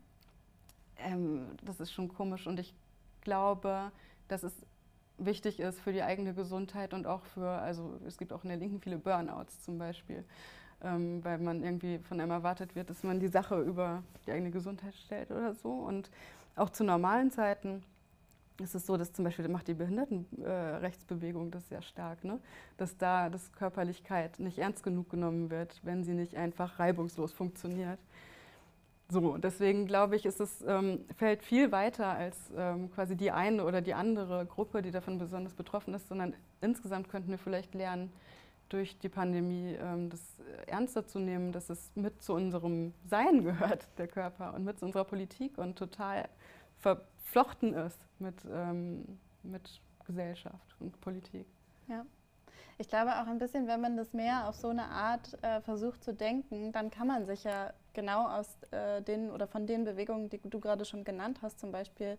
ähm, das ist schon komisch. Und ich glaube, dass es wichtig ist für die eigene Gesundheit und auch für, also es gibt auch in der Linken viele Burnouts zum Beispiel ähm, weil man irgendwie von einem erwartet wird, dass man die Sache über die eigene Gesundheit stellt oder so. Und auch zu normalen Zeiten ist es so, dass zum Beispiel macht die Behindertenrechtsbewegung äh, das sehr stark, ne? dass da das Körperlichkeit nicht ernst genug genommen wird, wenn sie nicht einfach reibungslos funktioniert. So, deswegen glaube ich, ist es, ähm, fällt viel weiter als ähm, quasi die eine oder die andere Gruppe, die davon besonders betroffen ist, sondern insgesamt könnten wir vielleicht lernen, durch die Pandemie ähm, das ernster zu nehmen, dass es mit zu unserem Sein gehört, der Körper, und mit zu unserer Politik und total verflochten ist mit, ähm, mit Gesellschaft und Politik. Ja. Ich glaube auch ein bisschen, wenn man das mehr auf so eine Art äh, versucht zu denken, dann kann man sich ja genau aus äh, den oder von den Bewegungen, die du gerade schon genannt hast, zum Beispiel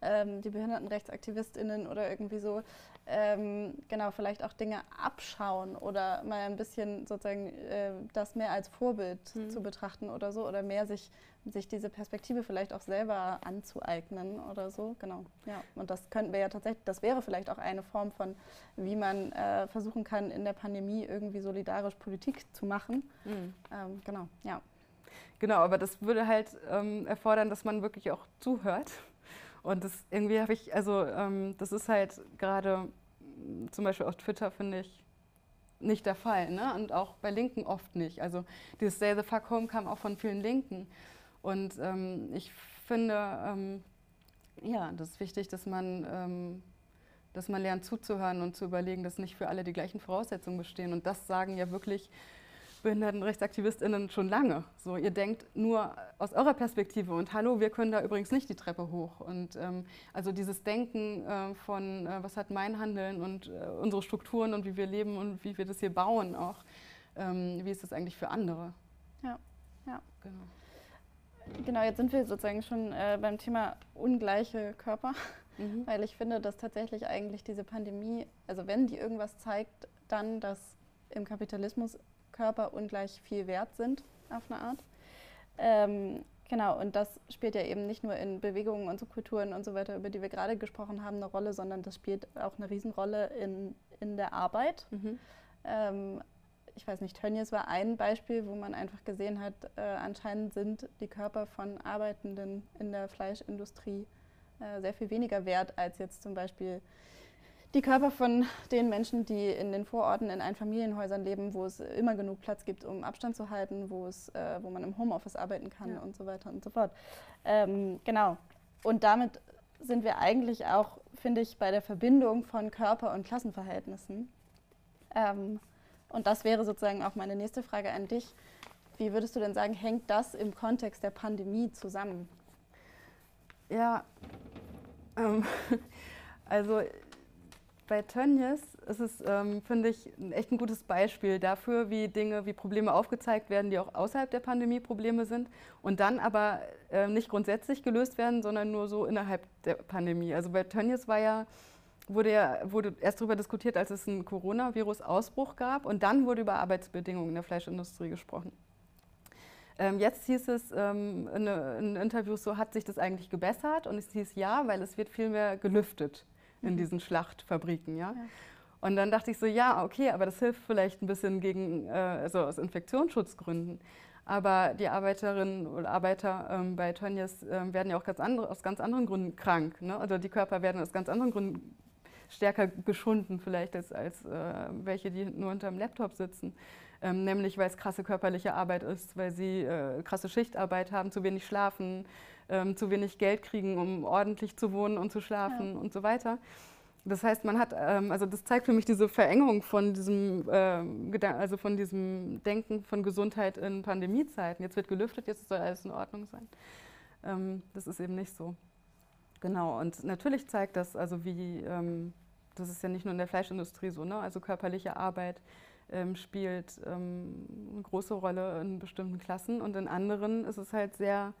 ähm, die BehindertenrechtsaktivistInnen oder irgendwie so, ähm, genau, vielleicht auch Dinge abschauen oder mal ein bisschen sozusagen äh, das mehr als Vorbild mhm. zu betrachten oder so oder mehr sich, sich diese Perspektive vielleicht auch selber anzueignen oder so, genau. Ja, und das könnten wir ja tatsächlich, das wäre vielleicht auch eine Form von, wie man äh, versuchen kann, in der Pandemie irgendwie solidarisch Politik zu machen. Mhm. Ähm, genau, ja. Genau, aber das würde halt ähm, erfordern, dass man wirklich auch zuhört und das irgendwie habe ich, also ähm, das ist halt gerade zum Beispiel auf Twitter, finde ich, nicht der Fall. Ne? Und auch bei Linken oft nicht. Also dieses Say the fuck home kam auch von vielen Linken. Und ähm, ich finde, ähm, ja, das ist wichtig, dass man, ähm, dass man lernt zuzuhören und zu überlegen, dass nicht für alle die gleichen Voraussetzungen bestehen. Und das sagen ja wirklich BehindertenrechtsaktivistInnen schon lange. So, ihr denkt nur aus eurer Perspektive und hallo, wir können da übrigens nicht die Treppe hoch. Und ähm, also dieses Denken äh, von, äh, was hat mein Handeln und äh, unsere Strukturen und wie wir leben und wie wir das hier bauen auch, ähm, wie ist das eigentlich für andere? Ja, ja. Genau. Genau, jetzt sind wir sozusagen schon äh, beim Thema ungleiche Körper, mhm. weil ich finde, dass tatsächlich eigentlich diese Pandemie, also wenn die irgendwas zeigt, dann, dass im Kapitalismus Körper ungleich viel wert sind, auf eine Art. Ähm, Genau, und das spielt ja eben nicht nur in Bewegungen und Subkulturen und so weiter, über die wir gerade gesprochen haben, eine Rolle, sondern das spielt auch eine Riesenrolle in, in der Arbeit. Mhm. Ähm, ich weiß nicht, Tönnies war ein Beispiel, wo man einfach gesehen hat, äh, anscheinend sind die Körper von Arbeitenden in der Fleischindustrie äh, sehr viel weniger wert als jetzt zum Beispiel die Körper von den Menschen, die in den Vororten in Einfamilienhäusern leben, wo es immer genug Platz gibt, um Abstand zu halten, wo, es, äh, wo man im Homeoffice arbeiten kann ja. und so weiter und so fort. Ähm, genau. Und damit sind wir eigentlich auch, finde ich, bei der Verbindung von Körper- und Klassenverhältnissen. Ähm, und das wäre sozusagen auch meine nächste Frage an dich. Wie würdest du denn sagen, hängt das im Kontext der Pandemie zusammen? Ja, ähm, also bei Tönnies ist es, ähm, finde ich, echt ein gutes Beispiel dafür, wie Dinge, wie Probleme aufgezeigt werden, die auch außerhalb der Pandemie Probleme sind und dann aber äh, nicht grundsätzlich gelöst werden, sondern nur so innerhalb der Pandemie. Also bei Tönnies war ja wurde, ja, wurde erst darüber diskutiert, als es einen Coronavirus-Ausbruch gab und dann wurde über Arbeitsbedingungen in der Fleischindustrie gesprochen. Ähm, jetzt hieß es ähm, in, in, Interviews, so hat sich das eigentlich gebessert und es hieß ja, weil es wird viel mehr gelüftet in mhm. diesen Schlachtfabriken. Ja? ja? Und dann dachte ich so, ja, okay, aber das hilft vielleicht ein bisschen gegen, äh, also aus Infektionsschutzgründen. Aber die Arbeiterinnen und Arbeiter ähm, bei Tönnies ähm, werden ja auch ganz andere, aus ganz anderen Gründen krank. Ne? Also die Körper werden aus ganz anderen Gründen stärker geschunden vielleicht als, als äh, welche, die nur hinterm Laptop sitzen. Ähm, nämlich weil es krasse körperliche Arbeit ist, weil sie äh, krasse Schichtarbeit haben, zu wenig schlafen, ähm, zu wenig Geld kriegen, um ordentlich zu wohnen und zu schlafen ja. und so weiter. Das heißt, man hat, ähm, also das zeigt für mich diese Verengung von diesem, äh, also von diesem Denken von Gesundheit in Pandemiezeiten. Jetzt wird gelüftet, jetzt soll alles in Ordnung sein. Ähm, das ist eben nicht so. Genau, und natürlich zeigt das, also wie, ähm, das ist ja nicht nur in der Fleischindustrie so, ne? also körperliche Arbeit ähm, spielt ähm, eine große Rolle in bestimmten Klassen und in anderen ist es halt sehr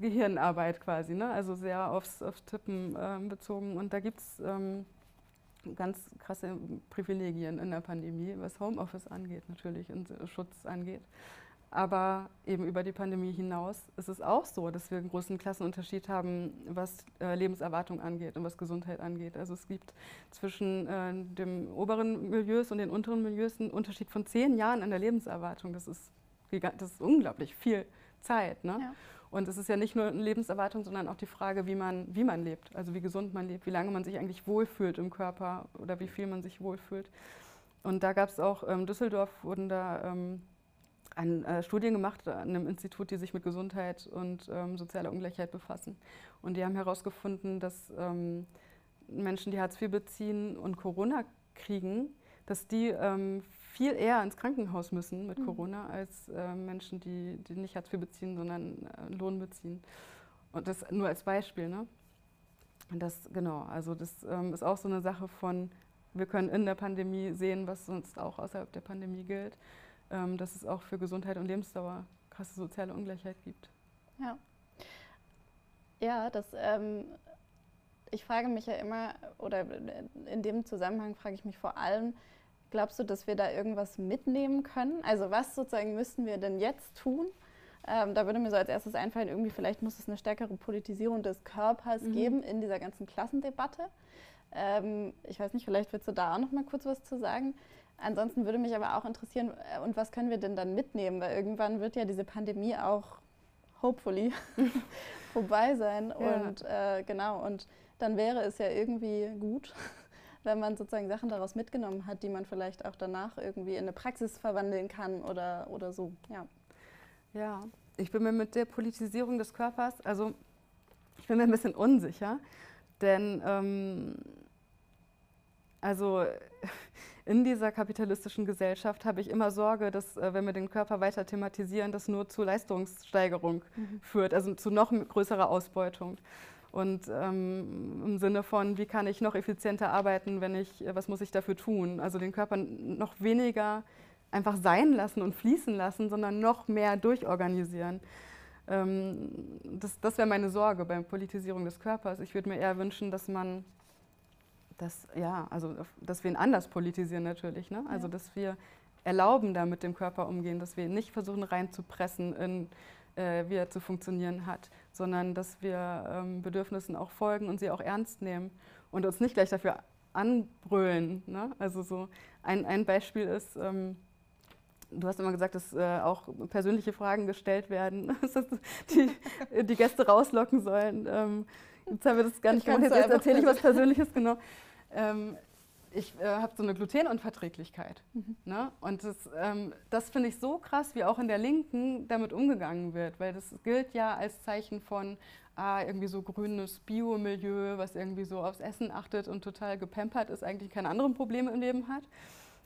Gehirnarbeit quasi, ne? also sehr aufs, aufs Tippen ähm, bezogen. Und da gibt es ähm, ganz krasse Privilegien in der Pandemie, was Homeoffice angeht natürlich und Schutz angeht. Aber eben über die Pandemie hinaus ist es auch so, dass wir einen großen Klassenunterschied haben, was äh, Lebenserwartung angeht und was Gesundheit angeht. Also es gibt zwischen äh, dem oberen Milieus und den unteren Milieus einen Unterschied von zehn Jahren in der Lebenserwartung. Das ist, das ist unglaublich viel Zeit. Ne? Ja. Und es ist ja nicht nur eine Lebenserwartung, sondern auch die Frage, wie man, wie man lebt, also wie gesund man lebt, wie lange man sich eigentlich wohlfühlt im Körper oder wie viel man sich wohlfühlt. Und da gab es auch, in ähm, Düsseldorf wurden da ähm, an äh, Studien gemacht an einem Institut, die sich mit Gesundheit und ähm, sozialer Ungleichheit befassen. Und die haben herausgefunden, dass ähm, Menschen, die Hartz IV beziehen und Corona kriegen, dass die ähm, viel eher ins Krankenhaus müssen mit mhm. Corona als äh, Menschen, die, die nicht Hartz IV beziehen, sondern äh, Lohn beziehen. Und das nur als Beispiel. Ne? Und das, genau, also das ähm, ist auch so eine Sache von, wir können in der Pandemie sehen, was sonst auch außerhalb der Pandemie gilt ähm, dass es auch für Gesundheit und Lebensdauer krasse soziale Ungleichheit gibt. Ja. Ja, das, ähm, ich frage mich ja immer, oder in dem Zusammenhang frage ich mich vor allem, glaubst du, dass wir da irgendwas mitnehmen können? Also was sozusagen müssten wir denn jetzt tun? Ähm, da würde mir so als erstes einfallen, irgendwie vielleicht muss es eine stärkere Politisierung des Körpers mhm. geben in dieser ganzen Klassendebatte. Ähm, ich weiß nicht, vielleicht willst du da auch noch mal kurz was zu sagen. Ansonsten würde mich aber auch interessieren, äh, und was können wir denn dann mitnehmen? Weil irgendwann wird ja diese Pandemie auch, hopefully, vorbei sein. Ja. Und äh, genau, und dann wäre es ja irgendwie gut, wenn man sozusagen Sachen daraus mitgenommen hat, die man vielleicht auch danach irgendwie in eine Praxis verwandeln kann oder, oder so. Ja. ja, ich bin mir mit der Politisierung des Körpers, also ich bin mir ein bisschen unsicher, denn ähm, also in dieser kapitalistischen Gesellschaft habe ich immer Sorge, dass, äh, wenn wir den Körper weiter thematisieren, das nur zu Leistungssteigerung mhm. führt, also zu noch größerer Ausbeutung. Und ähm, im Sinne von, wie kann ich noch effizienter arbeiten, wenn ich, äh, was muss ich dafür tun? Also den Körper noch weniger einfach sein lassen und fließen lassen, sondern noch mehr durchorganisieren. Ähm, das das wäre meine Sorge beim Politisierung des Körpers. Ich würde mir eher wünschen, dass man dass, ja, also, dass wir ihn anders politisieren natürlich. Ne? Also, ja. dass wir erlauben, da mit dem Körper umgehen, dass wir ihn nicht versuchen reinzupressen in äh, wie er zu funktionieren hat, sondern dass wir ähm, Bedürfnissen auch folgen und sie auch ernst nehmen und uns nicht gleich dafür anbrüllen. Ne? Also so ein, ein Beispiel ist, ähm, du hast immer gesagt, dass äh, auch persönliche Fragen gestellt werden, die, die Gäste rauslocken sollen. Ähm, jetzt haben wir das gar nicht gemacht, jetzt erzähle ich was Persönliches, genau. Ähm, ich äh, habe so eine Glutenunverträglichkeit. Mhm. Ne? Und das, ähm, das finde ich so krass, wie auch in der Linken damit umgegangen wird, weil das gilt ja als Zeichen von ah, irgendwie so grünes Biomilieu, was irgendwie so aufs Essen achtet und total gepampert ist, eigentlich keine anderen Probleme im Leben hat.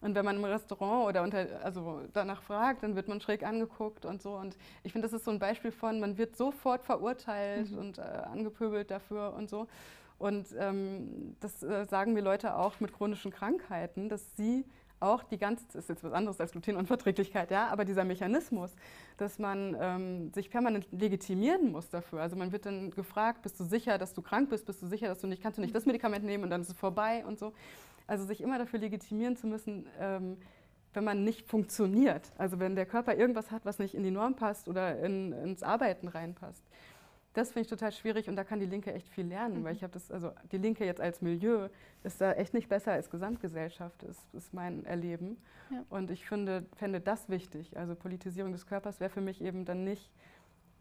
Und wenn man im Restaurant oder unter, also danach fragt, dann wird man schräg angeguckt und so. Und ich finde, das ist so ein Beispiel von, man wird sofort verurteilt mhm. und äh, angepöbelt dafür und so. Und ähm, das äh, sagen mir Leute auch mit chronischen Krankheiten, dass sie auch die ganze, das ist jetzt was anderes als Glutenunverträglichkeit, ja, aber dieser Mechanismus, dass man ähm, sich permanent legitimieren muss dafür. Also man wird dann gefragt, bist du sicher, dass du krank bist, bist du sicher, dass du nicht, kannst du nicht das Medikament nehmen und dann ist es vorbei und so. Also sich immer dafür legitimieren zu müssen, ähm, wenn man nicht funktioniert. Also wenn der Körper irgendwas hat, was nicht in die Norm passt oder in, ins Arbeiten reinpasst das finde ich total schwierig und da kann die Linke echt viel lernen, mhm. weil ich habe das, also die Linke jetzt als Milieu ist da echt nicht besser als Gesamtgesellschaft, ist, ist mein Erleben. Ja. Und ich finde, fände das wichtig. Also Politisierung des Körpers wäre für mich eben dann nicht,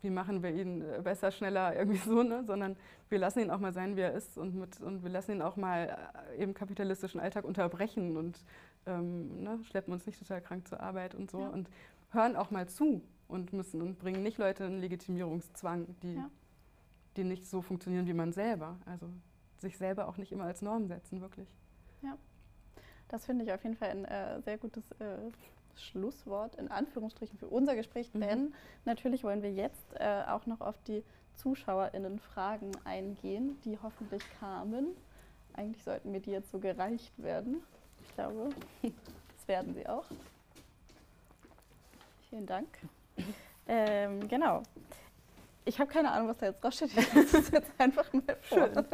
wie machen wir ihn äh, besser, schneller, irgendwie so, ne? sondern wir lassen ihn auch mal sein, wie er ist und, mit, und wir lassen ihn auch mal äh, eben kapitalistischen Alltag unterbrechen und ähm, ne? schleppen uns nicht total krank zur Arbeit und so ja. und hören auch mal zu und müssen und bringen nicht Leute in Legitimierungszwang, die, ja. die nicht so funktionieren wie man selber. Also sich selber auch nicht immer als Norm setzen, wirklich. Ja, das finde ich auf jeden Fall ein äh, sehr gutes äh, Schlusswort in Anführungsstrichen für unser Gespräch, mhm. denn natürlich wollen wir jetzt äh, auch noch auf die ZuschauerInnen-Fragen eingehen, die hoffentlich kamen. Eigentlich sollten mir die jetzt so gereicht werden. Ich glaube, das werden sie auch. Vielen Dank. Ähm, genau. Ich habe keine Ahnung, was da jetzt draufsteht. Ich lese es jetzt einfach mal vor. Schön.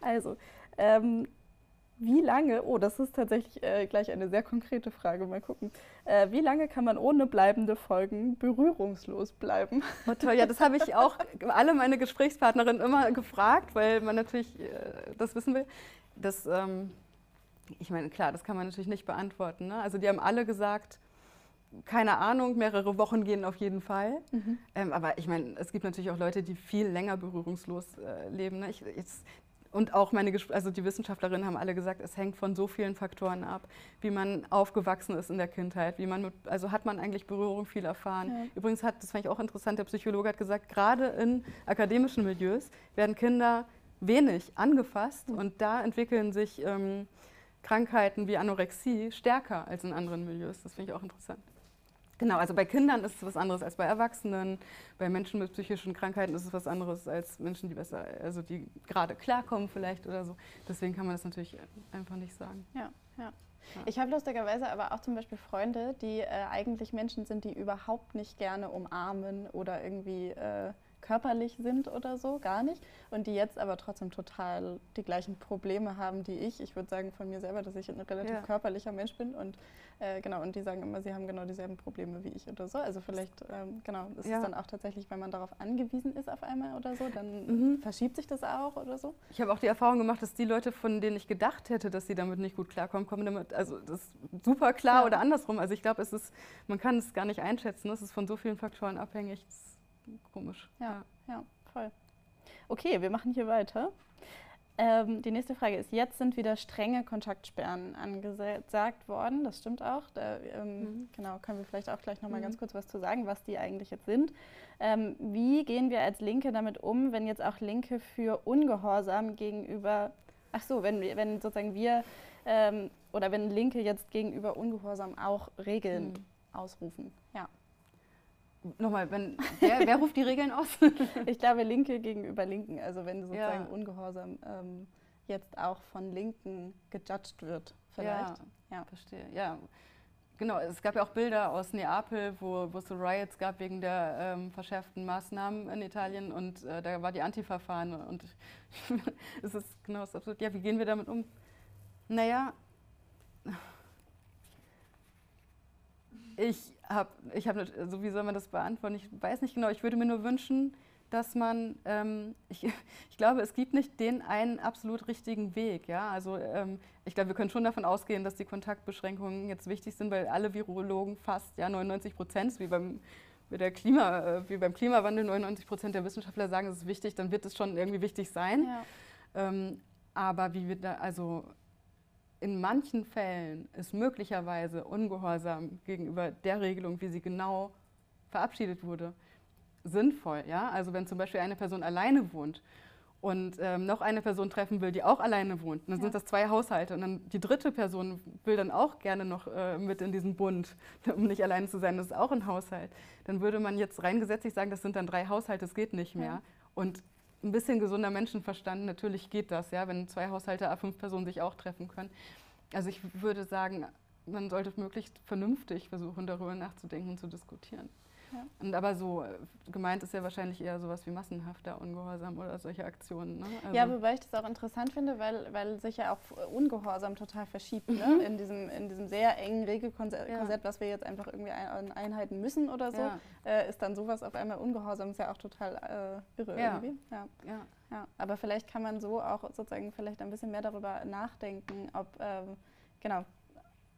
Also, ähm, wie lange, oh, das ist tatsächlich äh, gleich eine sehr konkrete Frage, mal gucken. Äh, wie lange kann man ohne bleibende Folgen berührungslos bleiben? Oh, toll, ja, das habe ich auch alle meine Gesprächspartnerinnen immer gefragt, weil man natürlich äh, das wissen will. Das, ähm, ich meine, klar, das kann man natürlich nicht beantworten. Ne? Also die haben alle gesagt, keine Ahnung, mehrere Wochen gehen auf jeden Fall. Mhm. Ähm, aber ich meine, es gibt natürlich auch Leute, die viel länger berührungslos äh, leben. Ne? Ich, jetzt, und auch meine, also die Wissenschaftlerinnen haben alle gesagt, es hängt von so vielen Faktoren ab, wie man aufgewachsen ist in der Kindheit, wie man mit, also hat man eigentlich Berührung viel erfahren. Ja. Übrigens hat, das fand ich auch interessant, der Psychologe hat gesagt, gerade in akademischen Milieus werden Kinder wenig angefasst mhm. und da entwickeln sich ähm, Krankheiten wie Anorexie stärker als in anderen Milieus. Das finde ich auch interessant. Genau, also bei Kindern ist es was anderes als bei Erwachsenen. Bei Menschen mit psychischen Krankheiten ist es was anderes als Menschen, die besser, also die gerade klarkommen vielleicht oder so. Deswegen kann man das natürlich einfach nicht sagen. Ja, ja. ja. Ich habe lustigerweise aber auch zum Beispiel Freunde, die äh, eigentlich Menschen sind, die überhaupt nicht gerne umarmen oder irgendwie äh, körperlich sind oder so, gar nicht. Und die jetzt aber trotzdem total die gleichen Probleme haben, die ich. Ich würde sagen von mir selber, dass ich ein relativ ja. körperlicher Mensch bin. Und äh, genau, und die sagen immer, sie haben genau dieselben Probleme wie ich oder so. Also vielleicht, ähm, genau, ist ja. es dann auch tatsächlich, wenn man darauf angewiesen ist auf einmal oder so, dann mhm. verschiebt sich das auch oder so. Ich habe auch die Erfahrung gemacht, dass die Leute, von denen ich gedacht hätte, dass sie damit nicht gut klarkommen, kommen damit, also das ist super klar ja. oder andersrum. Also ich glaube, es ist, man kann es gar nicht einschätzen. Es ist von so vielen Faktoren abhängig. Das komisch. Ja, ja, voll. Okay, wir machen hier weiter. Ähm, die nächste Frage ist, jetzt sind wieder strenge Kontaktsperren angesagt worden. Das stimmt auch. Da, ähm, mhm. Genau, können wir vielleicht auch gleich nochmal mhm. ganz kurz was zu sagen, was die eigentlich jetzt sind. Ähm, wie gehen wir als Linke damit um, wenn jetzt auch Linke für Ungehorsam gegenüber, ach so, wenn, wenn sozusagen wir ähm, oder wenn Linke jetzt gegenüber Ungehorsam auch Regeln mhm. ausrufen? Ja. Nochmal, wenn, wer, wer, ruft die Regeln aus? ich glaube, Linke gegenüber Linken. Also wenn sozusagen ja. Ungehorsam ähm, jetzt auch von Linken gejudged wird, vielleicht. Ja, ja, verstehe. Ja, genau. Es gab ja auch Bilder aus Neapel, wo, wo es so Riots gab wegen der ähm, verschärften Maßnahmen in Italien und äh, da war die Antifa-Fahne und es ist genau das absurd. Ja, wie gehen wir damit um? Naja, Ich habe, ich hab, also wie soll man das beantworten? Ich weiß nicht genau. Ich würde mir nur wünschen, dass man, ähm, ich, ich, glaube, es gibt nicht den einen absolut richtigen Weg. Ja? Also ähm, ich glaube, wir können schon davon ausgehen, dass die Kontaktbeschränkungen jetzt wichtig sind, weil alle Virologen fast, ja 99 Prozent, wie beim, wie, der Klima, äh, wie beim Klimawandel 99 Prozent der Wissenschaftler sagen, es ist wichtig, dann wird es schon irgendwie wichtig sein. Ja. Ähm, aber wie wir da, also in manchen Fällen ist möglicherweise Ungehorsam gegenüber der Regelung, wie sie genau verabschiedet wurde, sinnvoll. Ja? Also wenn zum Beispiel eine Person alleine wohnt und ähm, noch eine Person treffen will, die auch alleine wohnt, dann ja. sind das zwei Haushalte und dann die dritte Person will dann auch gerne noch äh, mit in diesen Bund, um nicht alleine zu sein, das ist auch ein Haushalt. Dann würde man jetzt rein gesetzlich sagen, das sind dann drei Haushalte, das geht nicht mehr. Ja. Und ein bisschen gesunder Menschenverstand, natürlich geht das, ja, wenn zwei Haushalte a fünf Personen sich auch treffen können. Also ich würde sagen, man sollte möglichst vernünftig versuchen, darüber nachzudenken und zu diskutieren. Ja. Und aber so äh, gemeint ist ja wahrscheinlich eher sowas wie massenhafter Ungehorsam oder solche Aktionen. Ne? Also ja, wobei ich das auch interessant finde, weil, weil sich ja auch Ungehorsam total verschiebt ne? mhm. ne? in, diesem, in diesem sehr engen Regelkorsett, ja. was wir jetzt einfach irgendwie ein, einhalten müssen oder so, ja. äh, ist dann sowas auf einmal Ungehorsam, ist ja auch total äh, irre irgendwie. Ja. Ja. Ja. Aber vielleicht kann man so auch sozusagen vielleicht ein bisschen mehr darüber nachdenken, ob, ähm, genau,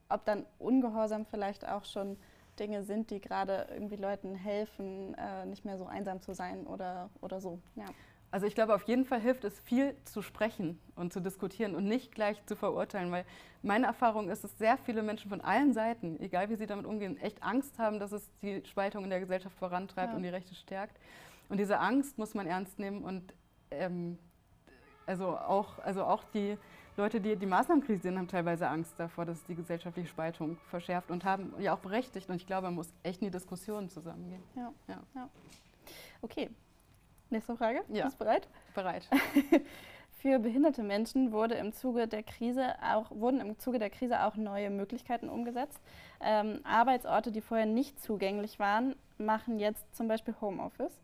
ob dann Ungehorsam vielleicht auch schon Dinge sind, die gerade irgendwie Leuten helfen, äh, nicht mehr so einsam zu sein oder, oder so. Ja. Also ich glaube, auf jeden Fall hilft es viel zu sprechen und zu diskutieren und nicht gleich zu verurteilen, weil meine Erfahrung ist, dass sehr viele Menschen von allen Seiten, egal wie sie damit umgehen, echt Angst haben, dass es die Spaltung in der Gesellschaft vorantreibt ja. und die Rechte stärkt. Und diese Angst muss man ernst nehmen und ähm, also, auch, also auch die Leute, die die Maßnahmen kritisieren, haben teilweise Angst davor, dass die gesellschaftliche Spaltung verschärft und haben ja auch berechtigt. Und ich glaube, man muss echt in die Diskussion zusammengehen. Ja. ja. ja. Okay. Nächste Frage. Ja. Bist du bereit? Bereit. Für behinderte Menschen wurde im Zuge der Krise auch, wurden im Zuge der Krise auch neue Möglichkeiten umgesetzt. Ähm, Arbeitsorte, die vorher nicht zugänglich waren, machen jetzt zum Beispiel Homeoffice.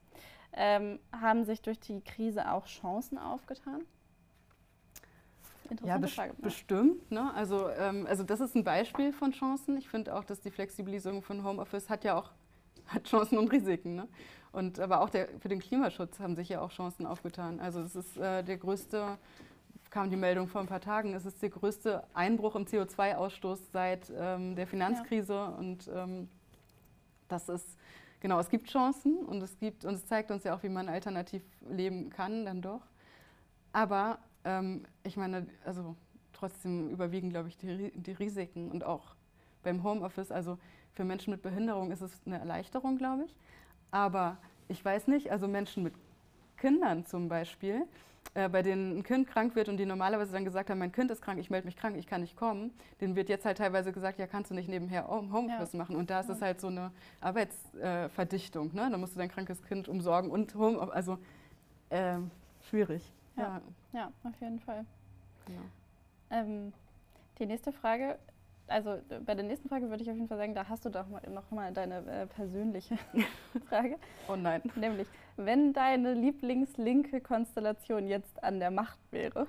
Ähm, haben sich durch die Krise auch Chancen aufgetan? Interessante ja, Frage. bestimmt. Ne? Also, ähm, also das ist ein Beispiel von Chancen. Ich finde auch, dass die Flexibilisierung von Homeoffice hat ja auch hat Chancen und Risiken. Ne? Und aber auch der, für den Klimaschutz haben sich ja auch Chancen aufgetan. Also es ist äh, der größte, kam die Meldung vor ein paar Tagen, es ist der größte Einbruch im CO2-Ausstoß seit ähm, der Finanzkrise. Ja. Und ähm, das ist, genau, es gibt Chancen und es gibt, und es zeigt uns ja auch, wie man alternativ leben kann, dann doch. Aber ähm, ich meine, also trotzdem überwiegen, glaube ich, die, die Risiken und auch beim Homeoffice, also für Menschen mit Behinderung ist es eine Erleichterung, glaube ich. Aber ich weiß nicht, also Menschen mit Kindern zum Beispiel, äh, bei denen ein Kind krank wird und die normalerweise dann gesagt haben, mein Kind ist krank, ich melde mich krank, ich kann nicht kommen, denen wird jetzt halt teilweise gesagt, ja, kannst du nicht nebenher Homeoffice ja. machen. Und da ist es halt so eine Arbeitsverdichtung. Äh, ne? Da musst du dein krankes Kind umsorgen und Homeoffice, also äh, schwierig. Ja, ja auf jeden Fall. Genau. Ähm, die nächste Frage, also bei der nächsten Frage würde ich auf jeden Fall sagen, da hast du doch mal, noch mal deine äh, persönliche Frage. Oh nein. Nämlich, wenn deine Lieblingslinke Konstellation jetzt an der Macht wäre,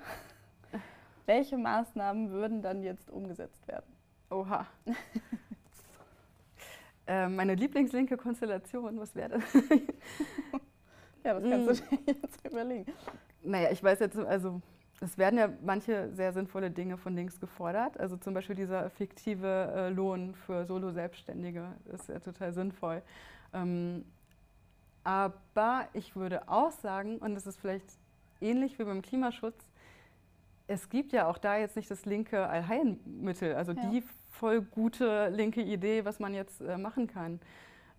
welche Maßnahmen würden dann jetzt umgesetzt werden? Oha. äh, meine Lieblingslinke Konstellation, was wäre das? ja, das kannst du hm. dir jetzt überlegen. Naja, ich weiß jetzt, also es werden ja manche sehr sinnvolle Dinge von links gefordert. Also zum Beispiel dieser fiktive äh, Lohn für Solo-Selbstständige ist ja total sinnvoll. Ähm, aber ich würde auch sagen, und das ist vielleicht ähnlich wie beim Klimaschutz, es gibt ja auch da jetzt nicht das linke Allheilmittel, also ja. die voll gute linke Idee, was man jetzt äh, machen kann.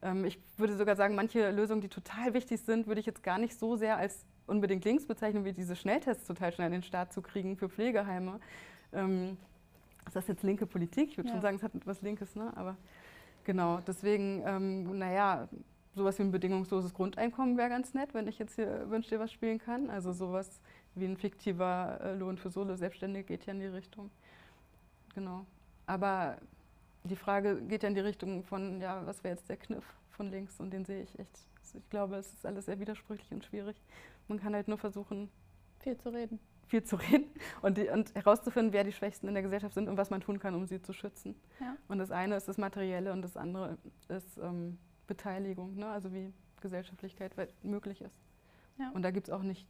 Ähm, ich würde sogar sagen, manche Lösungen, die total wichtig sind, würde ich jetzt gar nicht so sehr als unbedingt links bezeichnen, wie diese Schnelltests total schnell in den Start zu kriegen für Pflegeheime. Ähm, ist das jetzt linke Politik? Ich würde ja. schon sagen, es hat etwas Linkes, ne? aber genau, deswegen, ähm, naja, sowas wie ein bedingungsloses Grundeinkommen wäre ganz nett, wenn ich jetzt hier Wünsch dir was spielen kann. Also sowas wie ein fiktiver äh, Lohn für Solo-Selbstständige geht ja in die Richtung. Genau. Aber die Frage geht ja in die Richtung von, ja, was wäre jetzt der Kniff von links und den sehe ich echt. Ich glaube, es ist alles sehr widersprüchlich und schwierig. Man kann halt nur versuchen, viel zu reden. viel zu reden und, die, und herauszufinden, wer die Schwächsten in der Gesellschaft sind und was man tun kann, um sie zu schützen. Ja. Und das eine ist das Materielle und das andere ist ähm, Beteiligung, ne? also wie Gesellschaftlichkeit möglich ist. Ja. Und da gibt es auch nicht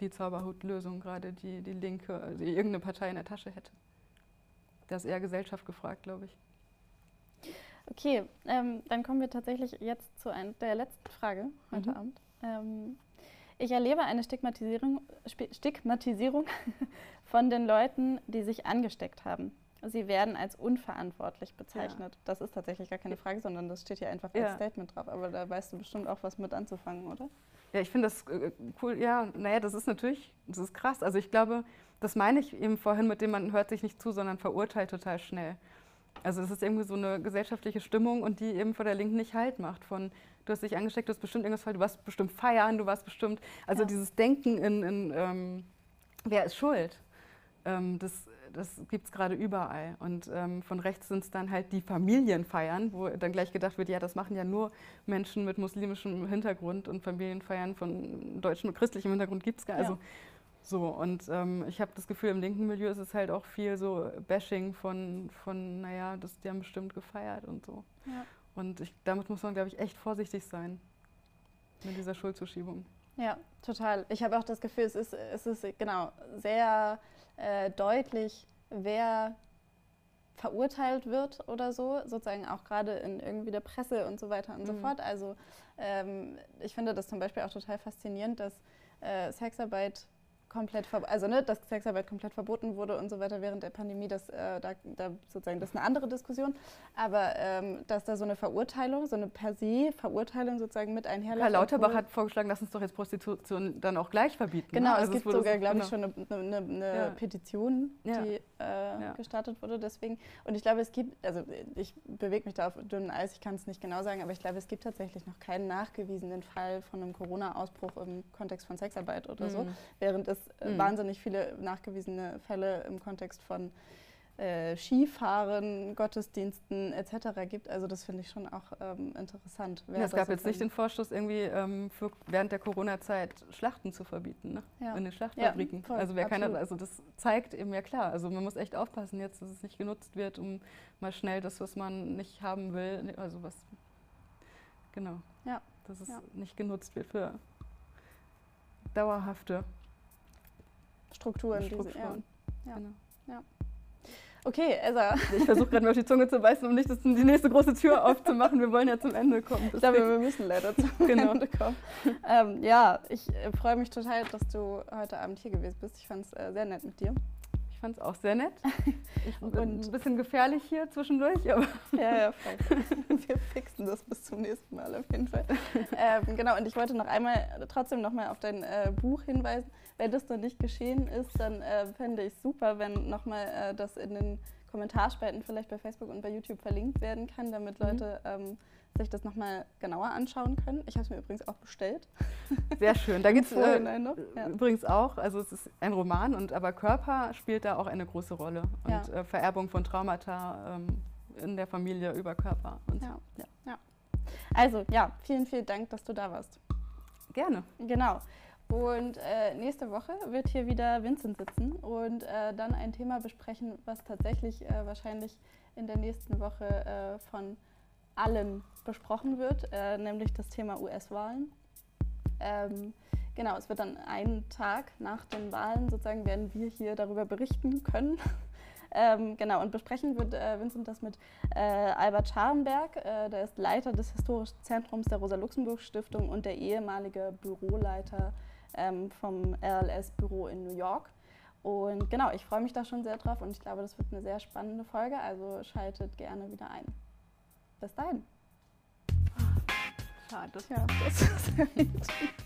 die Zauberhutlösung, gerade die die Linke, also die irgendeine Partei in der Tasche hätte. Da ist eher Gesellschaft gefragt, glaube ich. Okay, ähm, dann kommen wir tatsächlich jetzt zu ein, der letzten Frage heute Mhm. Abend. Ähm, ich erlebe eine Stigmatisierung, Stigmatisierung von den Leuten, die sich angesteckt haben. Sie werden als unverantwortlich bezeichnet. Das ist tatsächlich gar keine Frage, sondern das steht hier einfach als Ja. Statement drauf. Aber da weißt du bestimmt auch was mit anzufangen, oder? Ja, ich finde das äh, cool. Ja, naja, das ist natürlich, das ist krass. Also ich glaube, das meine ich eben vorhin mit dem, man hört sich nicht zu, sondern verurteilt total schnell. Also es ist irgendwie so eine gesellschaftliche Stimmung und die eben vor der Linken nicht Halt macht. Von, du hast dich angesteckt, du hast bestimmt irgendwas falsch, du warst bestimmt feiern, du warst bestimmt, also Ja. dieses Denken in, in ähm, wer ist schuld, ähm, das, das gibt es gerade überall. Und ähm, von rechts sind es dann halt die Familienfeiern, wo dann gleich gedacht wird, ja, das machen ja nur Menschen mit muslimischem Hintergrund und Familienfeiern von Deutschen mit christlichem Hintergrund gibt es gar nicht. Ja. Also, so, und ähm, ich habe das Gefühl, im linken Milieu ist es halt auch viel so Bashing von, von naja, das, die haben bestimmt gefeiert und so. Ja. Und ich, damit muss man, glaube ich, echt vorsichtig sein mit dieser Schuldzuschiebung. Ja, total. Ich habe auch das Gefühl, es ist, es ist genau sehr äh, deutlich, wer verurteilt wird oder so, sozusagen auch gerade in irgendwie der Presse und so weiter und so Mhm. fort. Also ähm, ich finde das zum Beispiel auch total faszinierend, dass äh, Sexarbeit komplett also ne, dass Sexarbeit komplett verboten wurde und so weiter während der Pandemie, das, äh, da, da sozusagen das ist eine andere Diskussion, aber ähm, dass da so eine Verurteilung, so eine per se Verurteilung sozusagen mit einherläuft. Karl Lauterbach hat vorgeschlagen, lass uns doch jetzt Prostitution dann auch gleich verbieten. Genau, ne? es Also gibt wurde sogar, so- glaube ich, genau. schon eine, eine, eine Ja. Petition, Ja. die äh, Ja. gestartet wurde. Deswegen. Und ich glaube, es gibt, also ich bewege mich da auf dünnem Eis, ich kann es nicht genau sagen, aber ich glaube, es gibt tatsächlich noch keinen nachgewiesenen Fall von einem Corona-Ausbruch im Kontext von Sexarbeit oder so, Mhm. während es äh, Mhm. wahnsinnig viele nachgewiesene Fälle im Kontext von äh, Skifahren, Gottesdiensten etc. gibt. Also das finde ich schon auch ähm, interessant. Ja, es gab jetzt nicht den Vorstoß, irgendwie ähm, für während der Corona-Zeit Schlachten zu verbieten, ne? Ja. in den Schlachtfabriken. Ja, voll, also wer keine, absolut. also das zeigt eben ja klar. Also man muss echt aufpassen jetzt, dass es nicht genutzt wird, um mal schnell das, was man nicht haben will, ne, also was genau, Ja, dass es ja. nicht genutzt wird für dauerhafte Strukturen. Diese, ja. Strukturen. Ja. Genau. Okay, Elsa. Ich versuche gerade mir auf die Zunge zu beißen, um nicht das, die nächste große Tür aufzumachen. Wir wollen ja zum Ende kommen. Ich glaube, wir müssen leider zum Genau. Ende kommen. Ähm, ja, ich äh, freue mich total, dass du heute Abend hier gewesen bist. Ich fand es äh, sehr nett mit dir. Ich fand es auch sehr nett. Ich bin Und- ein bisschen gefährlich hier zwischendurch, aber Ja, ja, voll. Wir fixen das bis zum nächsten Mal auf jeden Fall. Ähm, genau, und ich wollte noch einmal trotzdem noch mal auf dein äh, Buch hinweisen. Wenn das noch nicht geschehen ist, dann äh, fände ich super, wenn nochmal äh, das in den Kommentarspalten vielleicht bei Facebook und bei YouTube verlinkt werden kann, damit Mhm. Leute ähm, sich das nochmal genauer anschauen können. Ich habe es mir übrigens auch bestellt. sehr schön. Da gibt es äh, noch. Ja. übrigens auch, also es ist ein Roman, und aber Körper spielt da auch eine große Rolle. Und Ja. äh, Vererbung von Traumata ähm, in der Familie über Körper. Und Ja. ja. Ja. Also, ja, vielen, vielen Dank, dass du da warst. Gerne. Genau. Und äh, nächste Woche wird hier wieder Vincent sitzen und äh, dann ein Thema besprechen, was tatsächlich äh, wahrscheinlich in der nächsten Woche äh, von allen besprochen wird, äh, nämlich das Thema US-Wahlen. Ähm, genau, es wird dann einen Tag nach den Wahlen sozusagen, werden wir hier darüber berichten können. Ähm, genau, und besprechen wird äh, Vincent das mit äh, Albert Scharenberg, äh, der ist Leiter des Historischen Zentrums der Rosa-Luxemburg-Stiftung und der ehemalige Büroleiter ähm, vom RLS-Büro in New York. Und genau, ich freue mich da schon sehr drauf und ich glaube, das wird eine sehr spannende Folge, also schaltet gerne wieder ein. Bis dahin. Schade. Ja, das ist